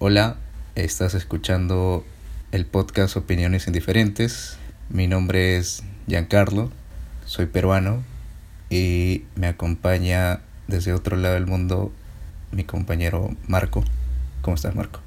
Hola, estás escuchando el podcast Opiniones Indiferentes. Mi nombre es Giancarlo, soy peruano y me acompaña desde otro lado del mundo mi compañero Marco. ¿Cómo estás, Marco?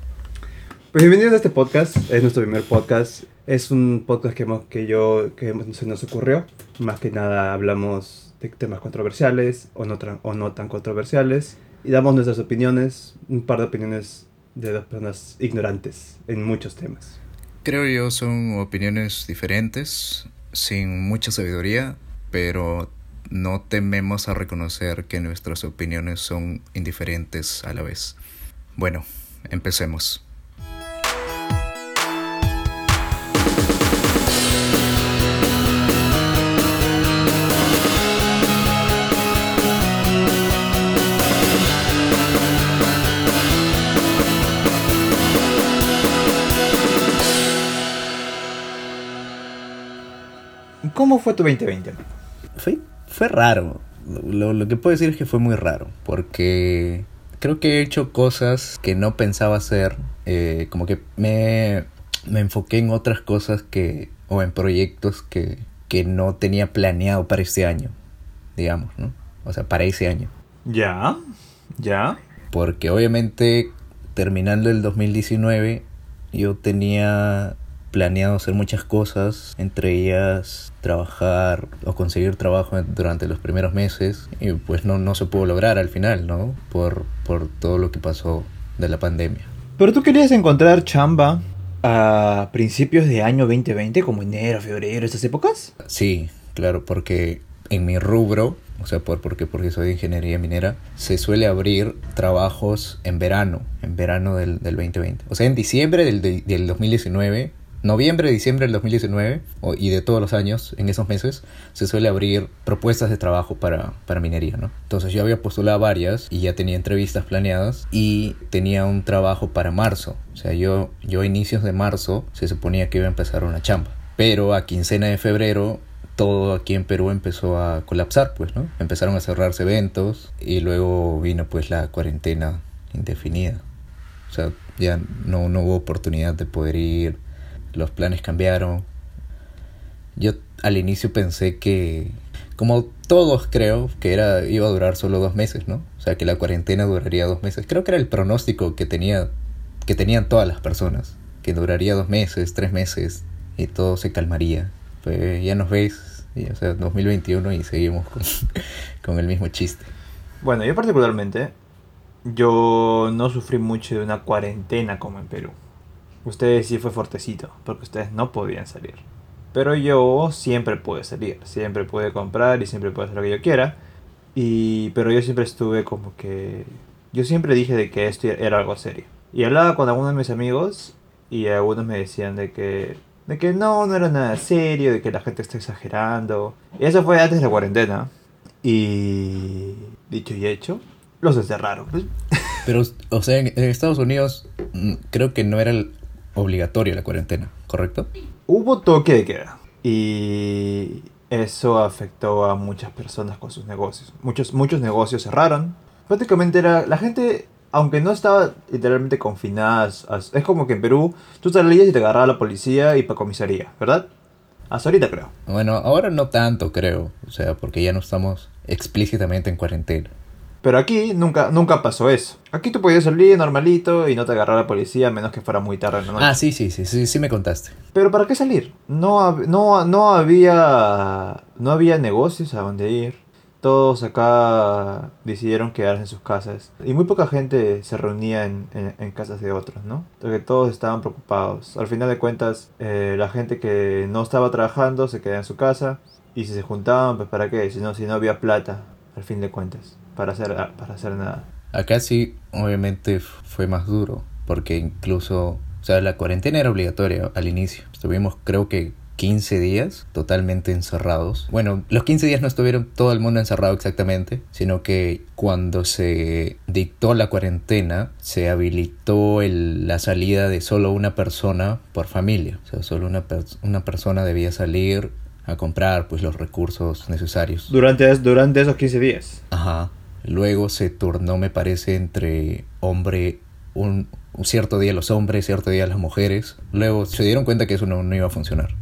Pues bienvenidos a este podcast, es nuestro primer podcast. Es un podcast que, hemos, que yo que se nos ocurrió. Más que nada hablamos de temas controversiales o no, o no tan controversiales y damos nuestras opiniones, un par de opiniones de dos personas ignorantes en muchos temas. Creo yo son opiniones diferentes, sin mucha sabiduría, pero no tememos a reconocer que nuestras opiniones son indiferentes a la vez. Bueno, empecemos. ¿Cómo fue tu 2020? Fue, fue raro. Lo, lo, que puedo decir es que fue muy raro. Porque creo que he hecho cosas que no pensaba hacer. Eh, como que me, me enfoqué en otras cosas que. o en proyectos que, que no tenía planeado para este año. Digamos, ¿no? O sea, para ese año. Ya, ya. Porque obviamente terminando el 2019 yo tenía planeado hacer muchas cosas, entre ellas trabajar o conseguir trabajo durante los primeros meses y pues no, no se pudo lograr al final, ¿no? Por, por todo lo que pasó de la pandemia. Pero tú querías encontrar chamba a principios de año 2020, como enero, febrero, esas épocas? Sí, claro, porque en mi rubro, o sea, por, porque, porque soy de ingeniería minera, se suele abrir trabajos en verano, en verano del, del 2020. O sea, en diciembre del, del 2019 noviembre, diciembre del 2019 y de todos los años, en esos meses, se suele abrir propuestas de trabajo para, para minería, ¿no? Entonces yo había postulado varias y ya tenía entrevistas planeadas y tenía un trabajo para marzo. O sea, yo, yo a inicios de marzo se suponía que iba a empezar una chamba. Pero a quincena de febrero todo aquí en Perú empezó a colapsar, pues, ¿no? Empezaron a cerrarse eventos y luego vino pues la cuarentena indefinida. O sea, ya no, no hubo oportunidad de poder ir los planes cambiaron. Yo al inicio pensé que, como todos creo, que era iba a durar solo dos meses, ¿no? O sea, que la cuarentena duraría dos meses. Creo que era el pronóstico que tenía, que tenían todas las personas, que duraría dos meses, tres meses y todo se calmaría. Pues ya nos ves, y, o sea, 2021 y seguimos con, con el mismo chiste. Bueno, yo particularmente, yo no sufrí mucho de una cuarentena como en Perú. Ustedes sí fue fuertecito, porque ustedes no podían salir. Pero yo siempre pude salir, siempre pude comprar y siempre pude hacer lo que yo quiera. Y, pero yo siempre estuve como que... Yo siempre dije de que esto era algo serio. Y hablaba con algunos de mis amigos y algunos me decían de que... De que no, no era nada serio, de que la gente está exagerando. Y eso fue antes de la cuarentena. Y dicho y hecho, los encerraron. Pero, o sea, en Estados Unidos mm, creo que no era el, obligatorio la cuarentena, ¿correcto? Hubo toque de queda y eso afectó a muchas personas con sus negocios. Muchos, muchos negocios cerraron. Prácticamente era la gente, aunque no estaba literalmente confinada, es como que en Perú tú salías y te agarraba la policía y para comisaría, ¿verdad? Hasta ahorita creo. Bueno, ahora no tanto creo, o sea, porque ya no estamos explícitamente en cuarentena. Pero aquí nunca, nunca pasó eso. Aquí tú podías salir normalito y no te agarraba la policía a menos que fuera muy tarde en la noche. Ah, sí, sí, sí, sí, sí me contaste. Pero ¿para qué salir? No, no, no había no había negocios a donde ir. Todos acá decidieron quedarse en sus casas. Y muy poca gente se reunía en, en, casas de otros, ¿no? Porque todos estaban preocupados. Al final de cuentas, eh, la gente que no estaba trabajando se quedaba en su casa. Y si se juntaban, pues ¿para qué? Si no, si no había plata, al fin de cuentas para hacer, para hacer nada. Acá sí, obviamente fue más duro, porque incluso, o sea, la cuarentena era obligatoria al inicio. Estuvimos, creo que 15 días totalmente encerrados. Bueno, los 15 días no estuvieron todo el mundo encerrado exactamente, sino que cuando se dictó la cuarentena, se habilitó el, la salida de solo una persona por familia. O sea, solo una, una persona debía salir a comprar pues los recursos necesarios. Durante, durante esos 15 días. Ajá. Luego se turnó, me parece, entre hombre, un, un cierto día los hombres, cierto día las mujeres. Luego se dieron cuenta que eso no, no iba a funcionar.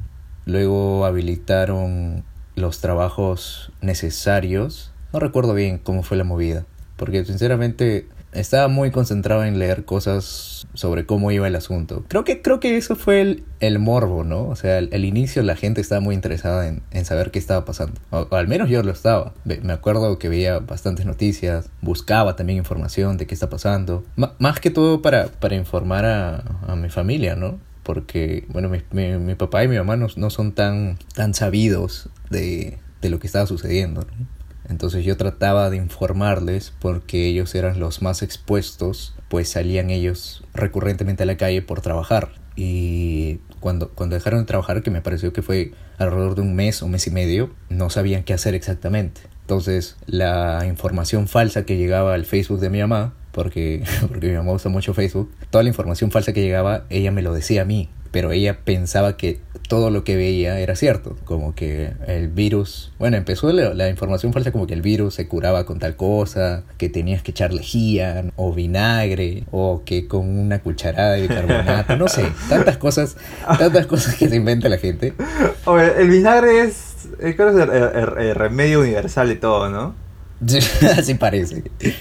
Luego habilitaron los trabajos necesarios. No recuerdo bien cómo fue la movida, porque sinceramente estaba muy concentrado en leer cosas sobre cómo iba el asunto. Creo que, creo que eso fue el, el morbo, ¿no? O sea, al, inicio la gente estaba muy interesada en, en saber qué estaba pasando. O, o, al menos yo lo estaba. Me acuerdo que veía bastantes noticias, buscaba también información de qué está pasando. M más que todo para, para informar a, a mi familia, ¿no? Porque, bueno, mi, mi, mi papá y mi mamá no, no son tan, tan sabidos de, de lo que estaba sucediendo, ¿no? Entonces yo trataba de informarles porque ellos eran los más expuestos, pues salían ellos recurrentemente a la calle por trabajar. Y cuando, cuando dejaron de trabajar, que me pareció que fue alrededor de un mes o mes y medio, no sabían qué hacer exactamente. Entonces la información falsa que llegaba al Facebook de mi mamá, porque, porque mi mamá usa mucho Facebook, toda la información falsa que llegaba, ella me lo decía a mí pero ella pensaba que todo lo que veía era cierto, como que el virus, bueno, empezó la, la, información falsa como que el virus se curaba con tal cosa, que tenías que echar lejía o vinagre o que con una cucharada de bicarbonato, no sé, tantas cosas, tantas cosas que se inventa la gente. Oye, el vinagre es, creo el remedio universal de todo, ¿no? Así parece. Okay.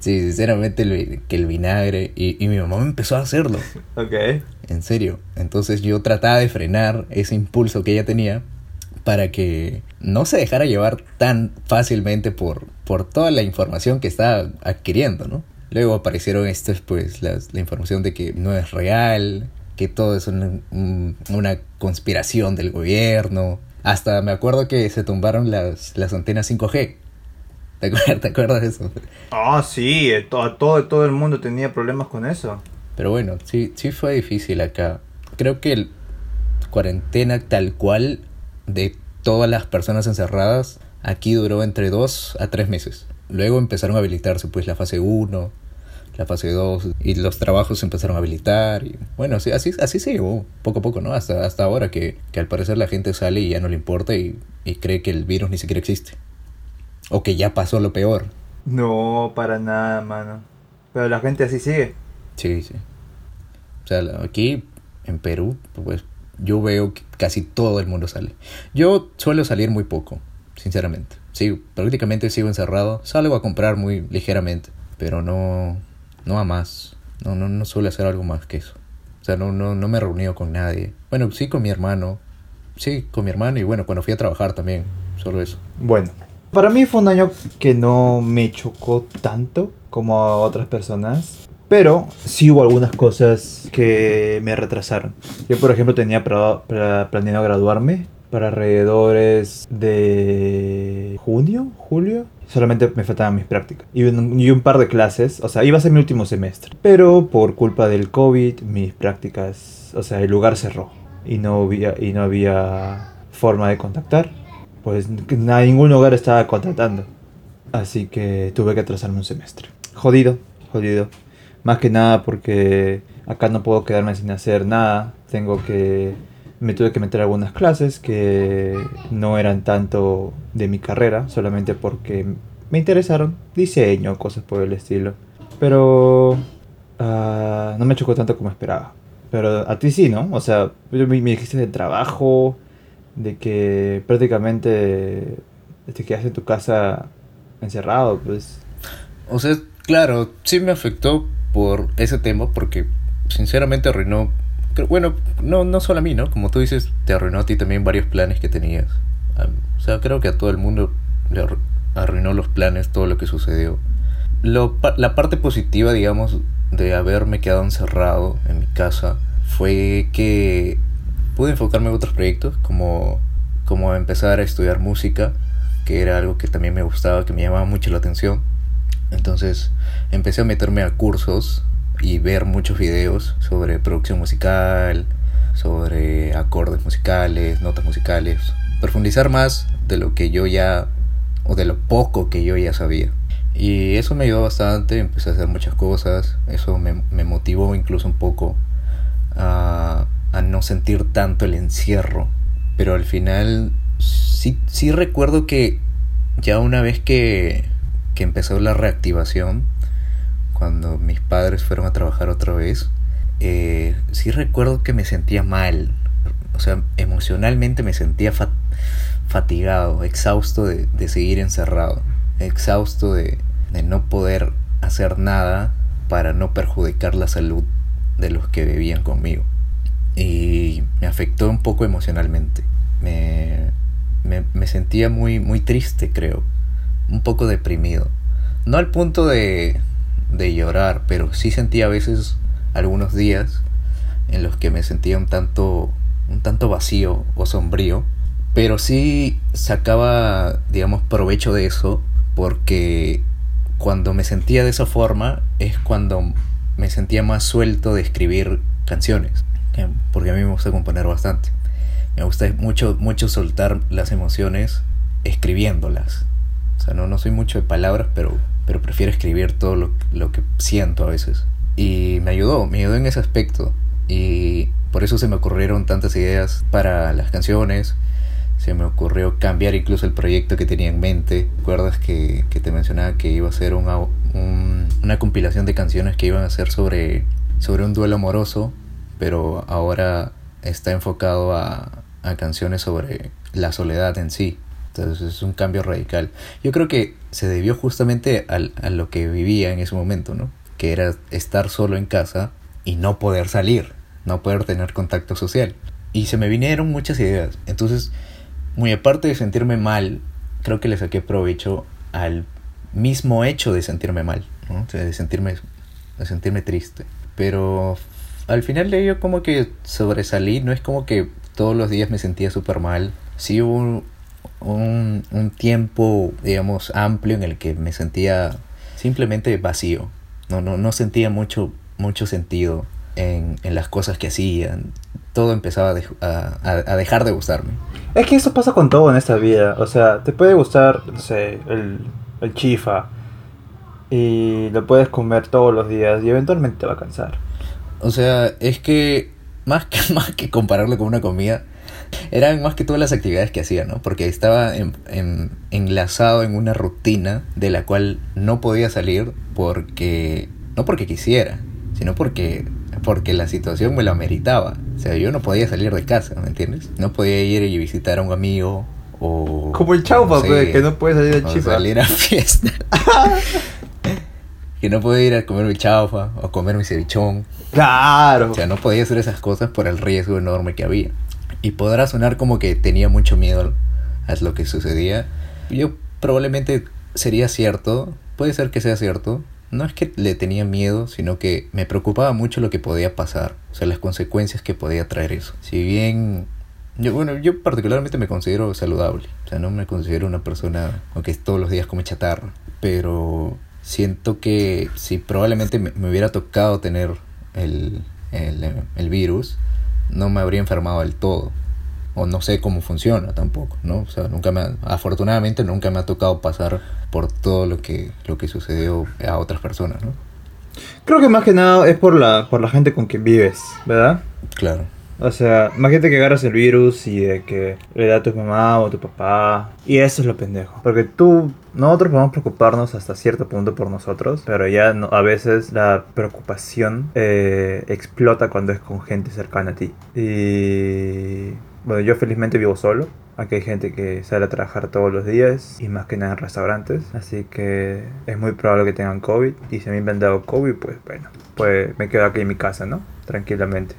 Sí, sinceramente el, que el vinagre y, y, mi mamá me empezó a hacerlo. Ok. En serio. Entonces yo trataba de frenar ese impulso que ella tenía para que no se dejara llevar tan fácilmente por, por toda la información que estaba adquiriendo, ¿no? Luego aparecieron estas, pues, las, la información de que no es real, que todo es una, una conspiración del gobierno. Hasta me acuerdo que se tumbaron las, las antenas 5G. ¿Te acuerdas, ¿Te acuerdas, de eso? Ah, oh, sí, todo, todo, todo el mundo tenía problemas con eso. Pero bueno, sí, sí fue difícil acá. Creo que el cuarentena tal cual de todas las personas encerradas aquí duró entre dos a tres meses. Luego empezaron a habilitarse pues la fase 1, la fase 2 y los trabajos se empezaron a habilitar. Y, bueno, así, así, así se llevó poco a poco, ¿no? Hasta, hasta ahora que, que al parecer la gente sale y ya no le importa y, y cree que el virus ni siquiera existe. O que ya pasó lo peor. No, para nada, mano. Pero la gente así sigue. Sí, sí. O sea, aquí en Perú, pues yo veo que casi todo el mundo sale. Yo suelo salir muy poco, sinceramente. Sí, prácticamente sigo encerrado. Salgo a comprar muy ligeramente, pero no, no a más. No, no, no suelo hacer algo más que eso. O sea, no, no, no me he reunido con nadie. Bueno, sí con mi hermano. Sí, con mi hermano y bueno, cuando fui a trabajar también. Solo eso. Bueno, para mí fue un año que no me chocó tanto como a otras personas. Pero sí hubo algunas cosas que me retrasaron. Yo, por ejemplo, tenía planeado graduarme para alrededores de junio, julio. Solamente me faltaban mis prácticas. Y un, par de clases. O sea, iba a ser mi último semestre. Pero por culpa del COVID, mis prácticas... O sea, el lugar cerró. Y no había forma de contactar. Pues ningún lugar estaba contratando. Así que tuve que atrasarme un semestre. Jodido, jodido. Más que nada porque acá no puedo quedarme sin hacer nada. Tengo que... Me tuve que meter algunas clases que no eran tanto de mi carrera, solamente porque me interesaron. Diseño, cosas por el estilo. Pero... Uh, no me chocó tanto como esperaba. Pero a ti sí, ¿no? O sea, me, me dijiste de trabajo, de que prácticamente te quedas en tu casa encerrado, pues. O sea, claro, sí me afectó por ese tema porque sinceramente arruinó, bueno, no, no solo a mí, ¿no? Como tú dices, te arruinó a ti también varios planes que tenías. O sea, creo que a todo el mundo le arruinó los planes, todo lo que sucedió. Lo, la parte positiva, digamos, de haberme quedado encerrado en mi casa fue que pude enfocarme en otros proyectos, como, como empezar a estudiar música, que era algo que también me gustaba, que me llamaba mucho la atención. Entonces empecé a meterme a cursos y ver muchos videos sobre producción musical, sobre acordes musicales, notas musicales, profundizar más de lo que yo ya, o de lo poco que yo ya sabía. Y eso me ayudó bastante, empecé a hacer muchas cosas, eso me, me motivó incluso un poco a a no sentir tanto el encierro. Pero al final sí, sí recuerdo que ya una vez que, que empezó la reactivación, cuando mis padres fueron a trabajar otra vez, eh, sí recuerdo que me sentía mal. O sea, emocionalmente me sentía fatigado, exhausto de, de, seguir encerrado, exhausto de, de no poder hacer nada para no perjudicar la salud de los que vivían conmigo. Y me afectó un poco emocionalmente. Me, me, me, sentía muy, muy triste, creo. Un poco deprimido. No al punto de, de llorar, pero sí sentía a veces algunos días en los que me sentía un tanto, un tanto vacío o sombrío. Pero sí sacaba, digamos, provecho de eso porque cuando me sentía de esa forma es cuando me sentía más suelto de escribir canciones, porque a mí me gusta componer bastante. Me gusta mucho, mucho soltar las emociones escribiéndolas. O sea, no, no soy mucho de palabras, pero, pero prefiero escribir todo lo, lo que siento a veces. Y me ayudó, me ayudó en ese aspecto. Y por eso se me ocurrieron tantas ideas para las canciones, se me ocurrió cambiar incluso el proyecto que tenía en mente. ¿Recuerdas que, que te mencionaba que iba a ser una, una compilación de canciones que iban a ser sobre, sobre un duelo amoroso, pero ahora está enfocado a, a canciones sobre la soledad en sí. Entonces es un cambio radical. Yo creo que se debió justamente al, a lo que vivía en ese momento, ¿no? Que era estar solo en casa y no poder salir, no poder tener contacto social. Y se me vinieron muchas ideas. Entonces muy aparte de sentirme mal, creo que le saqué provecho al mismo hecho de sentirme mal, ¿no? o sea, de sentirme, de sentirme triste. Pero al final de ello como que sobresalí, no es como que todos los días me sentía súper mal. Sí hubo un, un, tiempo, digamos, amplio en el que me sentía simplemente vacío. No, no, no sentía mucho, mucho sentido en, en las cosas que hacían. Todo empezaba a, a, a dejar de gustarme. Es que eso pasa con todo en esta vida. O sea, te puede gustar, no sé, el, el chifa. Y lo puedes comer todos los días y eventualmente te va a cansar. O sea, es que más que, más que compararlo con una comida, eran más que todas las actividades que hacía, ¿no? Porque estaba en, en, enlazado en una rutina de la cual no podía salir porque... No porque quisiera, sino porque porque la situación me lo ameritaba. O sea, yo no podía salir de casa, ¿me entiendes? No podía ir y visitar a un amigo o... Como el chaufa, no sé, pues, que no puede salir de chifa. salir a fiesta. que no podía ir a comer mi chaufa o comer mi cevichón. Claro. O sea, no podía hacer esas cosas por el riesgo enorme que había. Y podrá sonar como que tenía mucho miedo a lo que sucedía. Yo probablemente sería cierto, puede ser que sea cierto, no es que le tenía miedo, sino que me preocupaba mucho lo que podía pasar, o sea, las consecuencias que podía traer eso. Si bien yo, bueno, yo particularmente me considero saludable, o sea, no me considero una persona que todos los días come chatarra, pero siento que si probablemente me, me hubiera tocado tener el, el, el virus, no me habría enfermado del todo o no sé cómo funciona tampoco, ¿no? O sea, nunca me afortunadamente nunca me ha tocado pasar por todo lo que lo que sucedió a otras personas, ¿no? Creo que más que nada es por la por la gente con quien vives, ¿verdad? Claro. O sea, gente que agarras el virus y de que le da a tu mamá o a tu papá. Y eso es lo pendejo. Porque tú, nosotros podemos preocuparnos hasta cierto punto por nosotros, pero ya no, a veces la preocupación eh, explota cuando es con gente cercana a ti. Y bueno, yo felizmente vivo solo. Aquí hay gente que sale a trabajar todos los días y más que nada en restaurantes. Así que es muy probable que tengan COVID. Y si a mí me han dado COVID, pues bueno, pues me quedo aquí en mi casa, ¿no? Tranquilamente.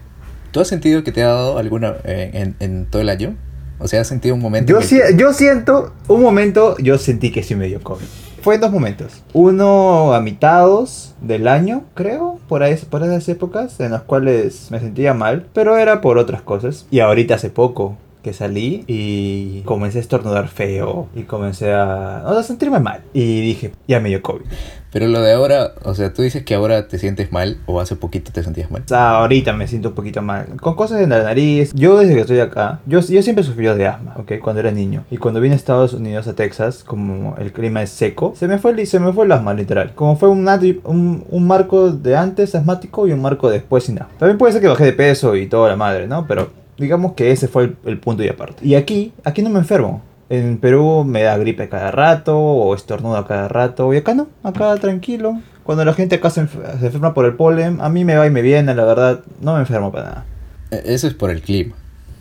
¿Tú has sentido que te ha dado alguna eh, en, en, todo el año? O sea, ¿has sentido un momento? Yo, si, yo siento, un momento, yo sentí que sí me dio COVID. Fue en dos momentos. Uno a mitades del año, creo, por, ahí, por esas épocas, en las cuales me sentía mal, pero era por otras cosas. Y ahorita hace poco, que salí y comencé a estornudar feo y comencé a, a sentirme mal. Y dije, ya me dio COVID. Pero lo de ahora, o sea, tú dices que ahora te sientes mal o hace poquito te sentías mal. O sea, ahorita me siento un poquito mal. Con cosas en la nariz. Yo desde que estoy acá, yo, yo siempre sufrí de asma, ¿ok? Cuando era niño. Y cuando vine a Estados Unidos, a Texas, como el clima es seco, se me fue, se me fue el asma, literal. Como fue un, un, un marco de antes asmático y un marco después sin asma. También puede ser que bajé de peso y toda la madre, ¿no? Pero digamos que ese fue el, el punto y aparte. Y aquí, aquí no me enfermo. En Perú me da gripe cada rato o estornudo cada rato. Y acá no, acá tranquilo. cuando la gente acá se, enf- se enferma por el polen, a mí me va y me viene, la verdad, no me enfermo para nada. E- Eso es por el clima.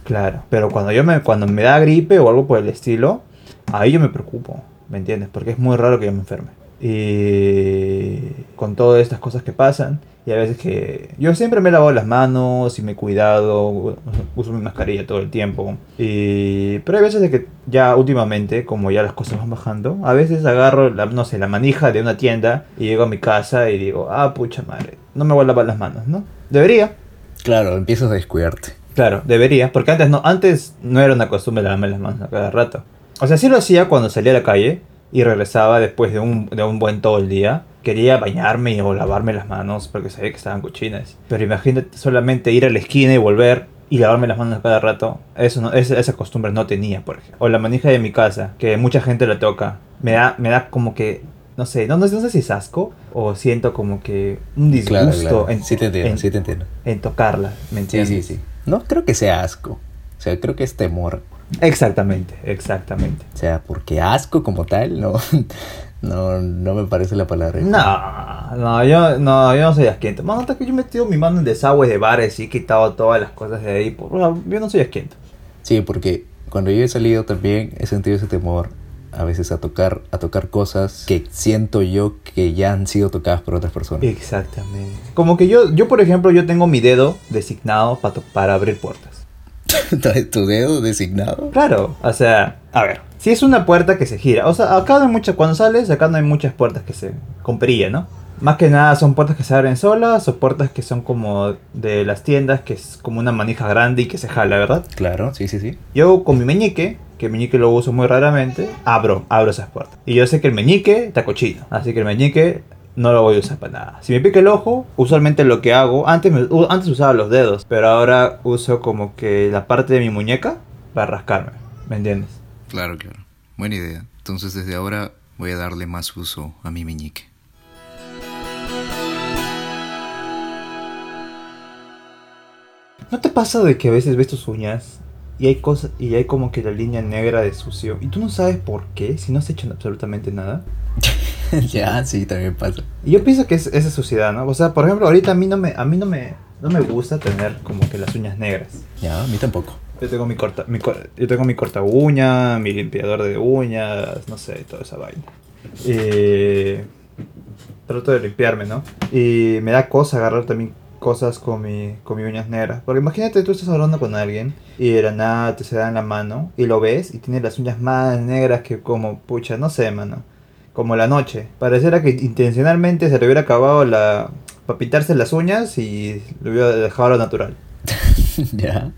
Claro, pero cuando yo me, cuando me da gripe o algo por el estilo, ahí yo me preocupo, ¿me entiendes? Porque es muy raro que yo me enferme. Y con todas estas cosas que pasan, y a veces que yo siempre me he lavado las manos y me he cuidado, uso mi mascarilla todo el tiempo. Y pero hay veces de que ya últimamente, como ya las cosas van bajando, a veces agarro la, no sé, la manija de una tienda y llego a mi casa y digo, "Ah, pucha madre, no me voy a lavar las manos", ¿no? Debería, Claro, empiezas a descuidarte. Claro, debería, porque antes no, antes no era una costumbre lavarme las manos a cada rato. O sea, sí lo hacía cuando salía a la calle y regresaba después de un, de un buen todo el día. Quería bañarme o lavarme las manos porque sabía que estaban cochinas. Pero imagínate solamente ir a la esquina y volver y lavarme las manos cada rato. Eso no, esa, esa costumbre no tenía, por ejemplo. O la manija de mi casa, que mucha gente la toca. Me da, me da como que, no sé, no, no, no sé si es asco o siento como que un disgusto Claro, claro. En, Sí te entiendo, en- sí te entiendo. en tocarla, ¿me Sí, entiendes? sí, sí. No creo que sea asco. O sea, creo que es temor. Exactamente, exactamente. O sea, porque asco como tal, no, no, no me parece la palabra. No, no, yo no, yo no soy asquiento. Mano, hasta que yo he metido mi mano en desagües de bares y he quitado todas las cosas de ahí. por- Yo no soy asquiento. Sí, porque cuando yo he salido también he sentido ese temor a veces a tocar, a tocar cosas que siento yo que ya han sido tocadas por otras personas. Exactamente. Como que yo, yo por ejemplo, yo tengo mi dedo designado pa to- para abrir puertas. ¿Tu dedo designado? Claro, o sea, a ver, si es una puerta que se gira, o sea, acá no hay muchas, cuando sales, acá no hay muchas puertas que se, con perilla, ¿no? Más que nada son puertas que se abren solas o puertas que son como de las tiendas, que es como una manija grande y que se jala, ¿verdad? Claro, sí, sí, sí. Yo con mi meñique, que el meñique lo uso muy raramente, abro, abro esas puertas. Y yo sé que el meñique está cochino, así que el meñique no lo voy a usar para nada. Si me pica el ojo, usualmente lo que hago, antes, me- antes usaba los dedos, pero ahora uso como que la parte de mi muñeca para rascarme, ¿me entiendes? Claro, claro. Buena idea. Entonces desde ahora voy a darle más uso a mi meñique. ¿No te pasa de que a veces ves tus uñas y hay cosas y hay como que la línea negra de sucio y tú no sabes por qué si no has hecho absolutamente nada? ya, sí, también pasa. Y yo pienso que es esa suciedad, ¿no? O sea, por ejemplo, ahorita a mí no me a mí no me no me gusta tener como que las uñas negras. Ya, a mí tampoco. Yo tengo mi corta mi yo tengo mi corta uña, mi limpiador de uñas, no sé, toda esa vaina. Y trato de limpiarme, ¿no? Y me da cosa agarrar también cosas con mi con mis uñas negras, porque imagínate tú estás hablando con alguien y de la nada te se da en la mano y lo ves y tiene las uñas más negras que como pucha, no sé, mano. Como la noche. Pareciera que intencionalmente se le hubiera acabado la para pintarse las uñas y lo hubiera dejado lo natural. ya.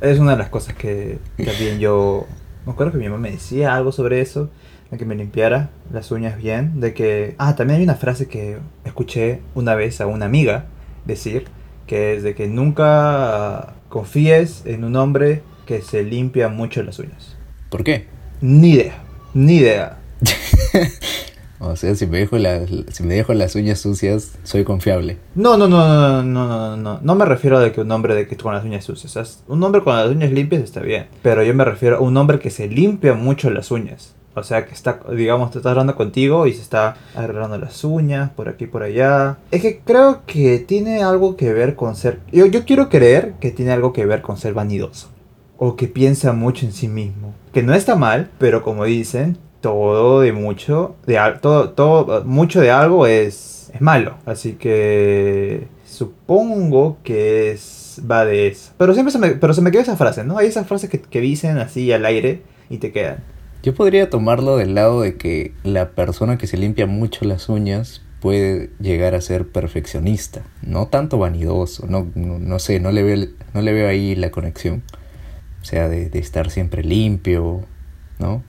Es una de las cosas que también yo... Me acuerdo que mi mamá me decía algo sobre eso, de que me limpiara las uñas bien, de que... Ah, también hay una frase que escuché una vez a una amiga decir, que es de que nunca confíes en un hombre que se limpia mucho las uñas. ¿Por qué? Ni idea, ni idea. O sea, si me dejo las, si me dejo las uñas sucias, soy confiable. No, no, no, no, no, no, no, no. Me refiero a que un hombre de que con las uñas sucias. Un hombre con las uñas limpias está bien. Pero yo me refiero a un hombre que se limpia mucho las uñas. O sea, que está, digamos, te está hablando contigo y se está arreglando las uñas por aquí por allá. Es que creo que tiene algo que ver con ser... Yo, yo quiero creer que tiene algo que ver con ser vanidoso. O que piensa mucho en sí mismo. Que no está mal, pero como dicen, todo de mucho, de todo, todo, mucho de algo es, es malo. Así que supongo que es, va de eso. Pero siempre se me, pero se me queda esa frase, ¿no? Hay esas frases que, que dicen así al aire y te quedan. Yo podría tomarlo del lado de que la persona que se limpia mucho las uñas puede llegar a ser perfeccionista, no tanto vanidoso, no, no, no sé, no le, veo, no le veo ahí la conexión. O sea, de, de estar siempre limpio, ¿no?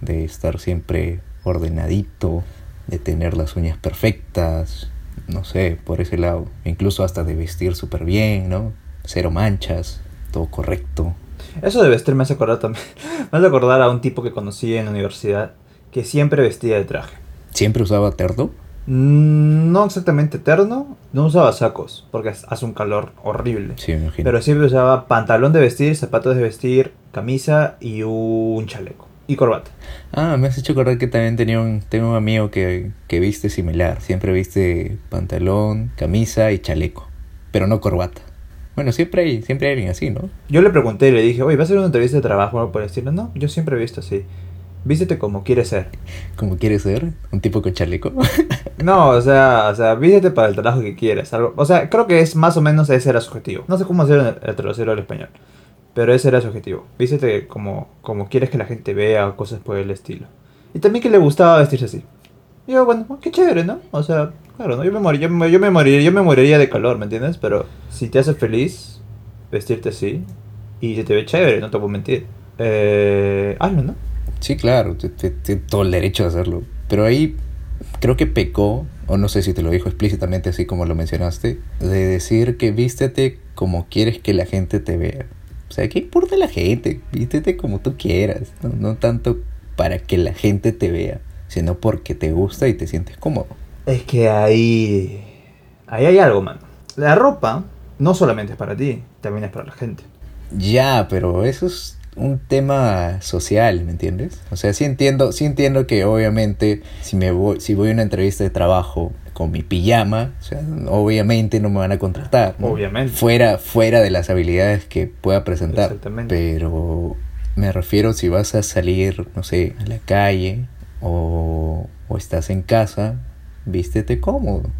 De estar siempre ordenadito, de tener las uñas perfectas, no sé, por ese lado. Incluso hasta de vestir súper bien, ¿no? Cero manchas, todo correcto. Eso de vestir me hace acordar también. Me hace acordar a un tipo que conocí en la universidad que siempre vestía de traje. Siempre usaba terno. Mm, No exactamente terno, no usaba sacos, porque hace un calor horrible. Sí, me imagino. Pero siempre usaba pantalón de vestir, zapatos de vestir, camisa y un chaleco. Y corbata. Ah, me has hecho acordar que también tenía un, tengo un amigo que, que viste similar. Siempre viste pantalón, camisa y chaleco. Pero no corbata. Bueno, siempre hay, siempre hay alguien así, ¿no? Yo le pregunté y le dije, oye, ¿vas a hacer una entrevista de trabajo o algo por el estilo? No, yo siempre he visto así. Vístete como quieres ser. Como quieres ser, un tipo con chaleco. No, o sea, o sea, vístete para el trabajo que quieras. Algo, o sea, creo que es más o menos ese era su objetivo. No sé cómo hacer el, el traducirlo al español. Pero ese era su objetivo. Vístete como, como quieres que la gente vea cosas por el estilo. Y también que le gustaba vestirse así. Y yo, bueno, qué chévere, ¿no? O sea, claro, ¿no? Yo me, morí, yo, me, moriría, yo me moriría de calor, ¿me entiendes? Pero si te hace feliz vestirte así y se te ve chévere, no te puedo mentir. Eh, hazlo, ¿no? Sí, claro, tiene todo el derecho de hacerlo. Pero ahí creo que pecó, o no sé si te lo dijo explícitamente así como lo mencionaste, de decir que vístete como quieres que la gente te vea. O sea, ¿qué importa la gente? Vístete como tú quieras, no, no tanto para que la gente te vea, sino porque te gusta y te sientes cómodo. Es que ahí. Ahí hay algo, mano. La ropa no solamente es para ti, también es para la gente. Ya, pero eso es un tema social, ¿me entiendes? O sea, sí entiendo, sí entiendo que obviamente si me voy, si voy a una entrevista de trabajo con mi pijama, o sea, obviamente no me van a contratar. ¿no? Obviamente. Fuera, fuera de las habilidades que pueda presentar. Exactamente. Pero me refiero si vas a salir, no sé, a la calle o, o estás en casa, vístete cómodo.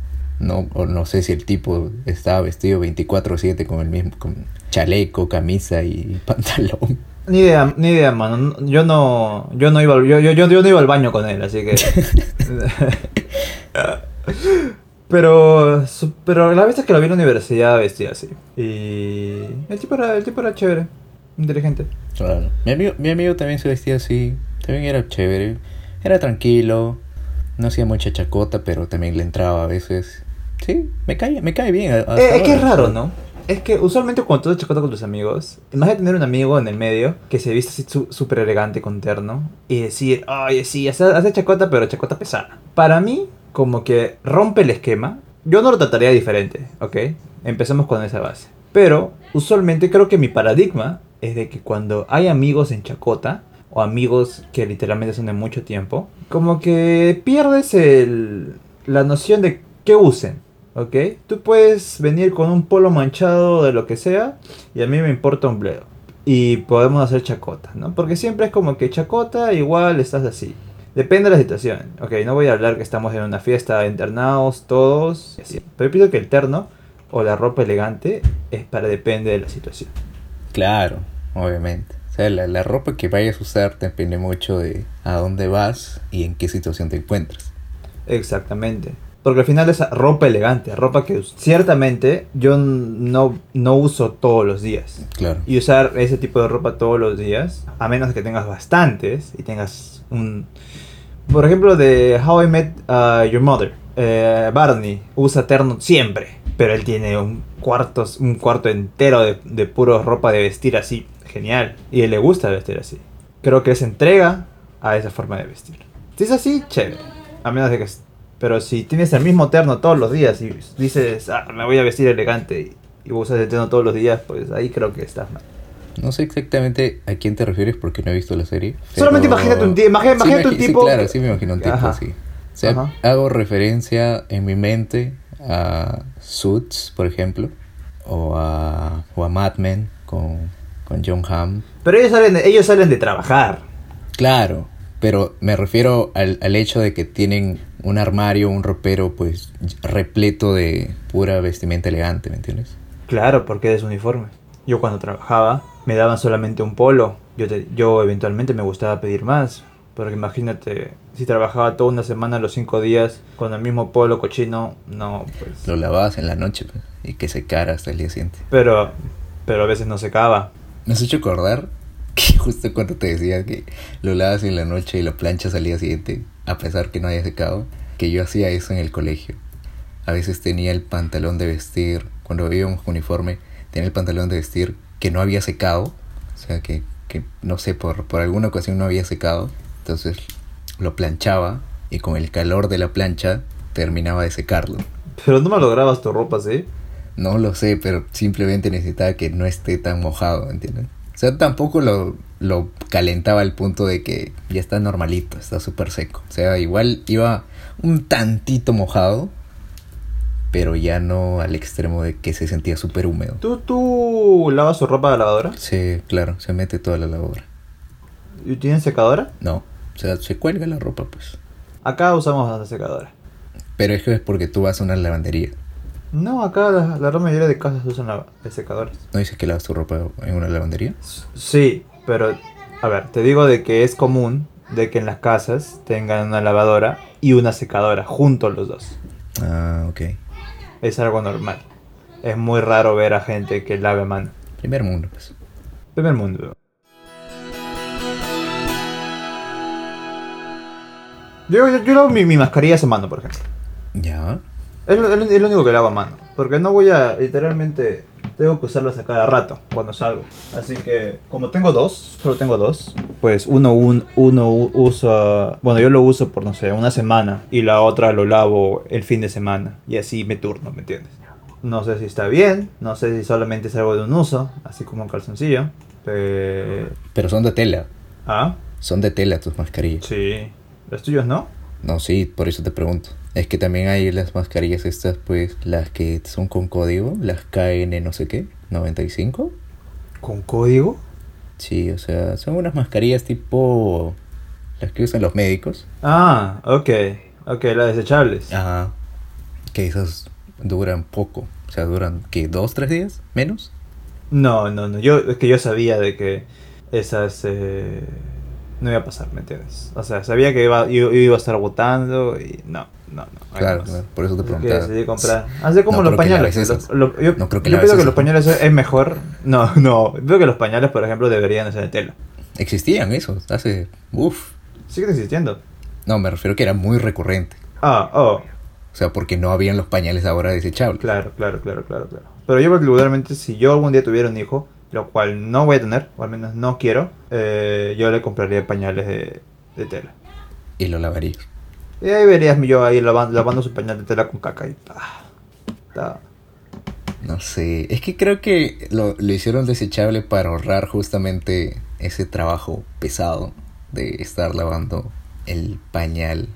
No, o no sé si el tipo estaba vestido 24/7 con el mismo con chaleco, camisa y pantalón. Ni idea, ni idea, mano. Yo no, yo no iba, yo, yo, yo, no iba al baño con él, así que. pero, pero la vez que lo vi en la universidad vestía así. Y el tipo era, el tipo era chévere, inteligente. Claro. Mi amigo, mi amigo también se vestía así. También era chévere. Era tranquilo. No hacía mucha chacota, pero también le entraba a veces. Sí, me cae, me cae bien. Eh, es que es raro, ¿no? Es que usualmente cuando tú te con tus amigos, imagínate tener un amigo en el medio que se viste así súper elegante con terno y decir, oye, sí, hace, hace chacota, pero chacota pesada. Para mí, como que rompe el esquema. Yo no lo trataría diferente, ¿ok? Empecemos con esa base. Pero usualmente creo que mi paradigma es de que cuando hay amigos en chacota, o amigos que literalmente son de mucho tiempo, como que pierdes la noción de qué usen. ¿Ok? Tú puedes venir con un polo manchado de lo que sea y a mí me importa un bledo. Y podemos hacer chacota, ¿no? Porque siempre es como que chacota igual estás así. Depende de la situación, ¿ok? No voy a hablar que estamos en una fiesta internados todos, así. Pero pienso que el terno o la ropa elegante es para depende de la situación. Claro, obviamente. O sea, la, la ropa que vayas a usar depende mucho de a dónde vas y en qué situación te encuentras. Exactamente. Porque al final es ropa elegante, ropa que ciertamente yo no, no uso todos los días. Claro. Y usar ese tipo de ropa todos los días, a menos que tengas bastantes y tengas un... Por ejemplo, de How I Met uh, Your Mother, eh, Barney usa terno siempre, pero él tiene un cuarto, un cuarto entero de, de puro ropa de vestir así, genial. Y él le gusta vestir así. Creo que se entrega a esa forma de vestir. Si es así, chévere. A menos de que... Pero si tienes el mismo terno todos los días y dices, ah, me voy a vestir elegante y, y usas el terno todos los días, pues ahí creo que estás mal. No sé exactamente a quién te refieres porque no he visto la serie. Solamente imagínate un tipo- Sí, imagínate un sí, claro, sí me imagino un tipo Ajá. así. O sea, Ajá. hago referencia en mi mente a Suits, por ejemplo, o a, o a Mad Men con, con John Hamm. Pero ellos salen de, ellos salen de trabajar. Claro, pero me refiero al, al hecho de que tienen un armario, un ropero, pues repleto de pura vestimenta elegante, ¿me entiendes? Claro, porque es uniforme. Yo cuando trabajaba me daban solamente un polo. Yo, te- yo eventualmente me gustaba pedir más. Porque imagínate, si trabajaba toda una semana los cinco días con el mismo polo cochino, no, pues... Lo lavabas en la noche pues, y que se cara hasta el día siguiente. Pero, pero a veces no secaba. Me has hecho acordar que justo cuando te decía que lo lavas en la noche y lo planchas al día siguiente, a pesar que no haya secado, que yo hacía eso en el colegio. A veces tenía el pantalón de vestir, cuando íbamos con uniforme, tenía el pantalón de vestir que no había secado, o sea que, que no sé, por, por alguna ocasión no había secado, entonces lo planchaba y con el calor de la plancha terminaba de secarlo. Pero no me lograbas tu ropa, ¿sí? No lo sé, pero simplemente necesitaba que no esté tan mojado, ¿entiendes? O sea, tampoco lo, lo calentaba al punto de que ya está normalito, está súper seco. O sea, igual iba un tantito mojado, pero ya no al extremo de que se sentía súper húmedo. ¿Tú, ¿Tú lavas su ropa de la lavadora? Sí, claro, se mete toda la lavadora. ¿Y tienes secadora? No, o sea, se cuelga la ropa, pues. Acá usamos la secadora. Pero es que es porque tú vas a una lavandería. No, acá la, la gran mayoría de casas usan la, el secador. ¿No dices que lavas tu ropa en una lavandería? Sí, pero a ver, te digo de que es común de que en las casas tengan una lavadora y una secadora juntos los dos. Ah, ok. Es algo normal. Es muy raro ver a gente que lave a mano. Primer mundo, pues. Primer mundo. Yo, yo, yo lavo mi, mi mascarilla a mano, por ejemplo. Ya. Es lo, es lo- único que lavo a mano. Porque no voy a, literalmente, tengo que usarlas a cada rato cuando salgo. Así que, como tengo dos, solo tengo dos, pues uno, un, uno usa, bueno, yo lo uso por, no sé, una semana. Y la otra lo lavo el fin de semana. Y así me turno, ¿me entiendes? No sé si está bien, no sé si solamente es algo de un uso, así como un calzoncillo. Pero... Pero son de tela. Ah, Son de tela tus mascarillas. sí. ¿Los tuyos no? No, sí, por eso te pregunto. Es que también hay las mascarillas estas, pues, las que son con código, las KN no sé qué, 95. ¿Con código? Sí, o sea, son unas mascarillas tipo las que usan los médicos. Ah, ok. Ok, las desechables. Ajá. Que esas duran poco. O sea, duran, ¿qué? ¿Dos, tres días? ¿Menos? No, no, no. Yo, es que yo sabía de que esas eh, no iba a pasar, ¿me entiendes? O sea, sabía que iba, yo, yo iba a estar votando y no, no, no. Claro, claro, por eso te preguntaba. decidí comprar. Así como No los creo pañales. Lo- lo- yo No creo que yo pienso que los pañales es mejor. No, no. Veo que los pañales, por ejemplo, deberían ser de tela. Existían esos, hace... Uff. Siguen existiendo. No, me refiero que era muy recurrente. Ah, oh, O sea, porque no habían los pañales ahora desechables. claro, claro, claro, claro, claro. Pero yo particularmente, si yo algún día tuviera un hijo, lo cual no voy a tener, o al menos no quiero, eh, yo le compraría pañales de, de tela. Y lo lavarías. Y ahí verías yo ahí lavando, lavando su pañal de tela con caca y ah, está- No sé, es que creo que lo, lo hicieron desechable para ahorrar justamente ese trabajo pesado de estar lavando el pañal.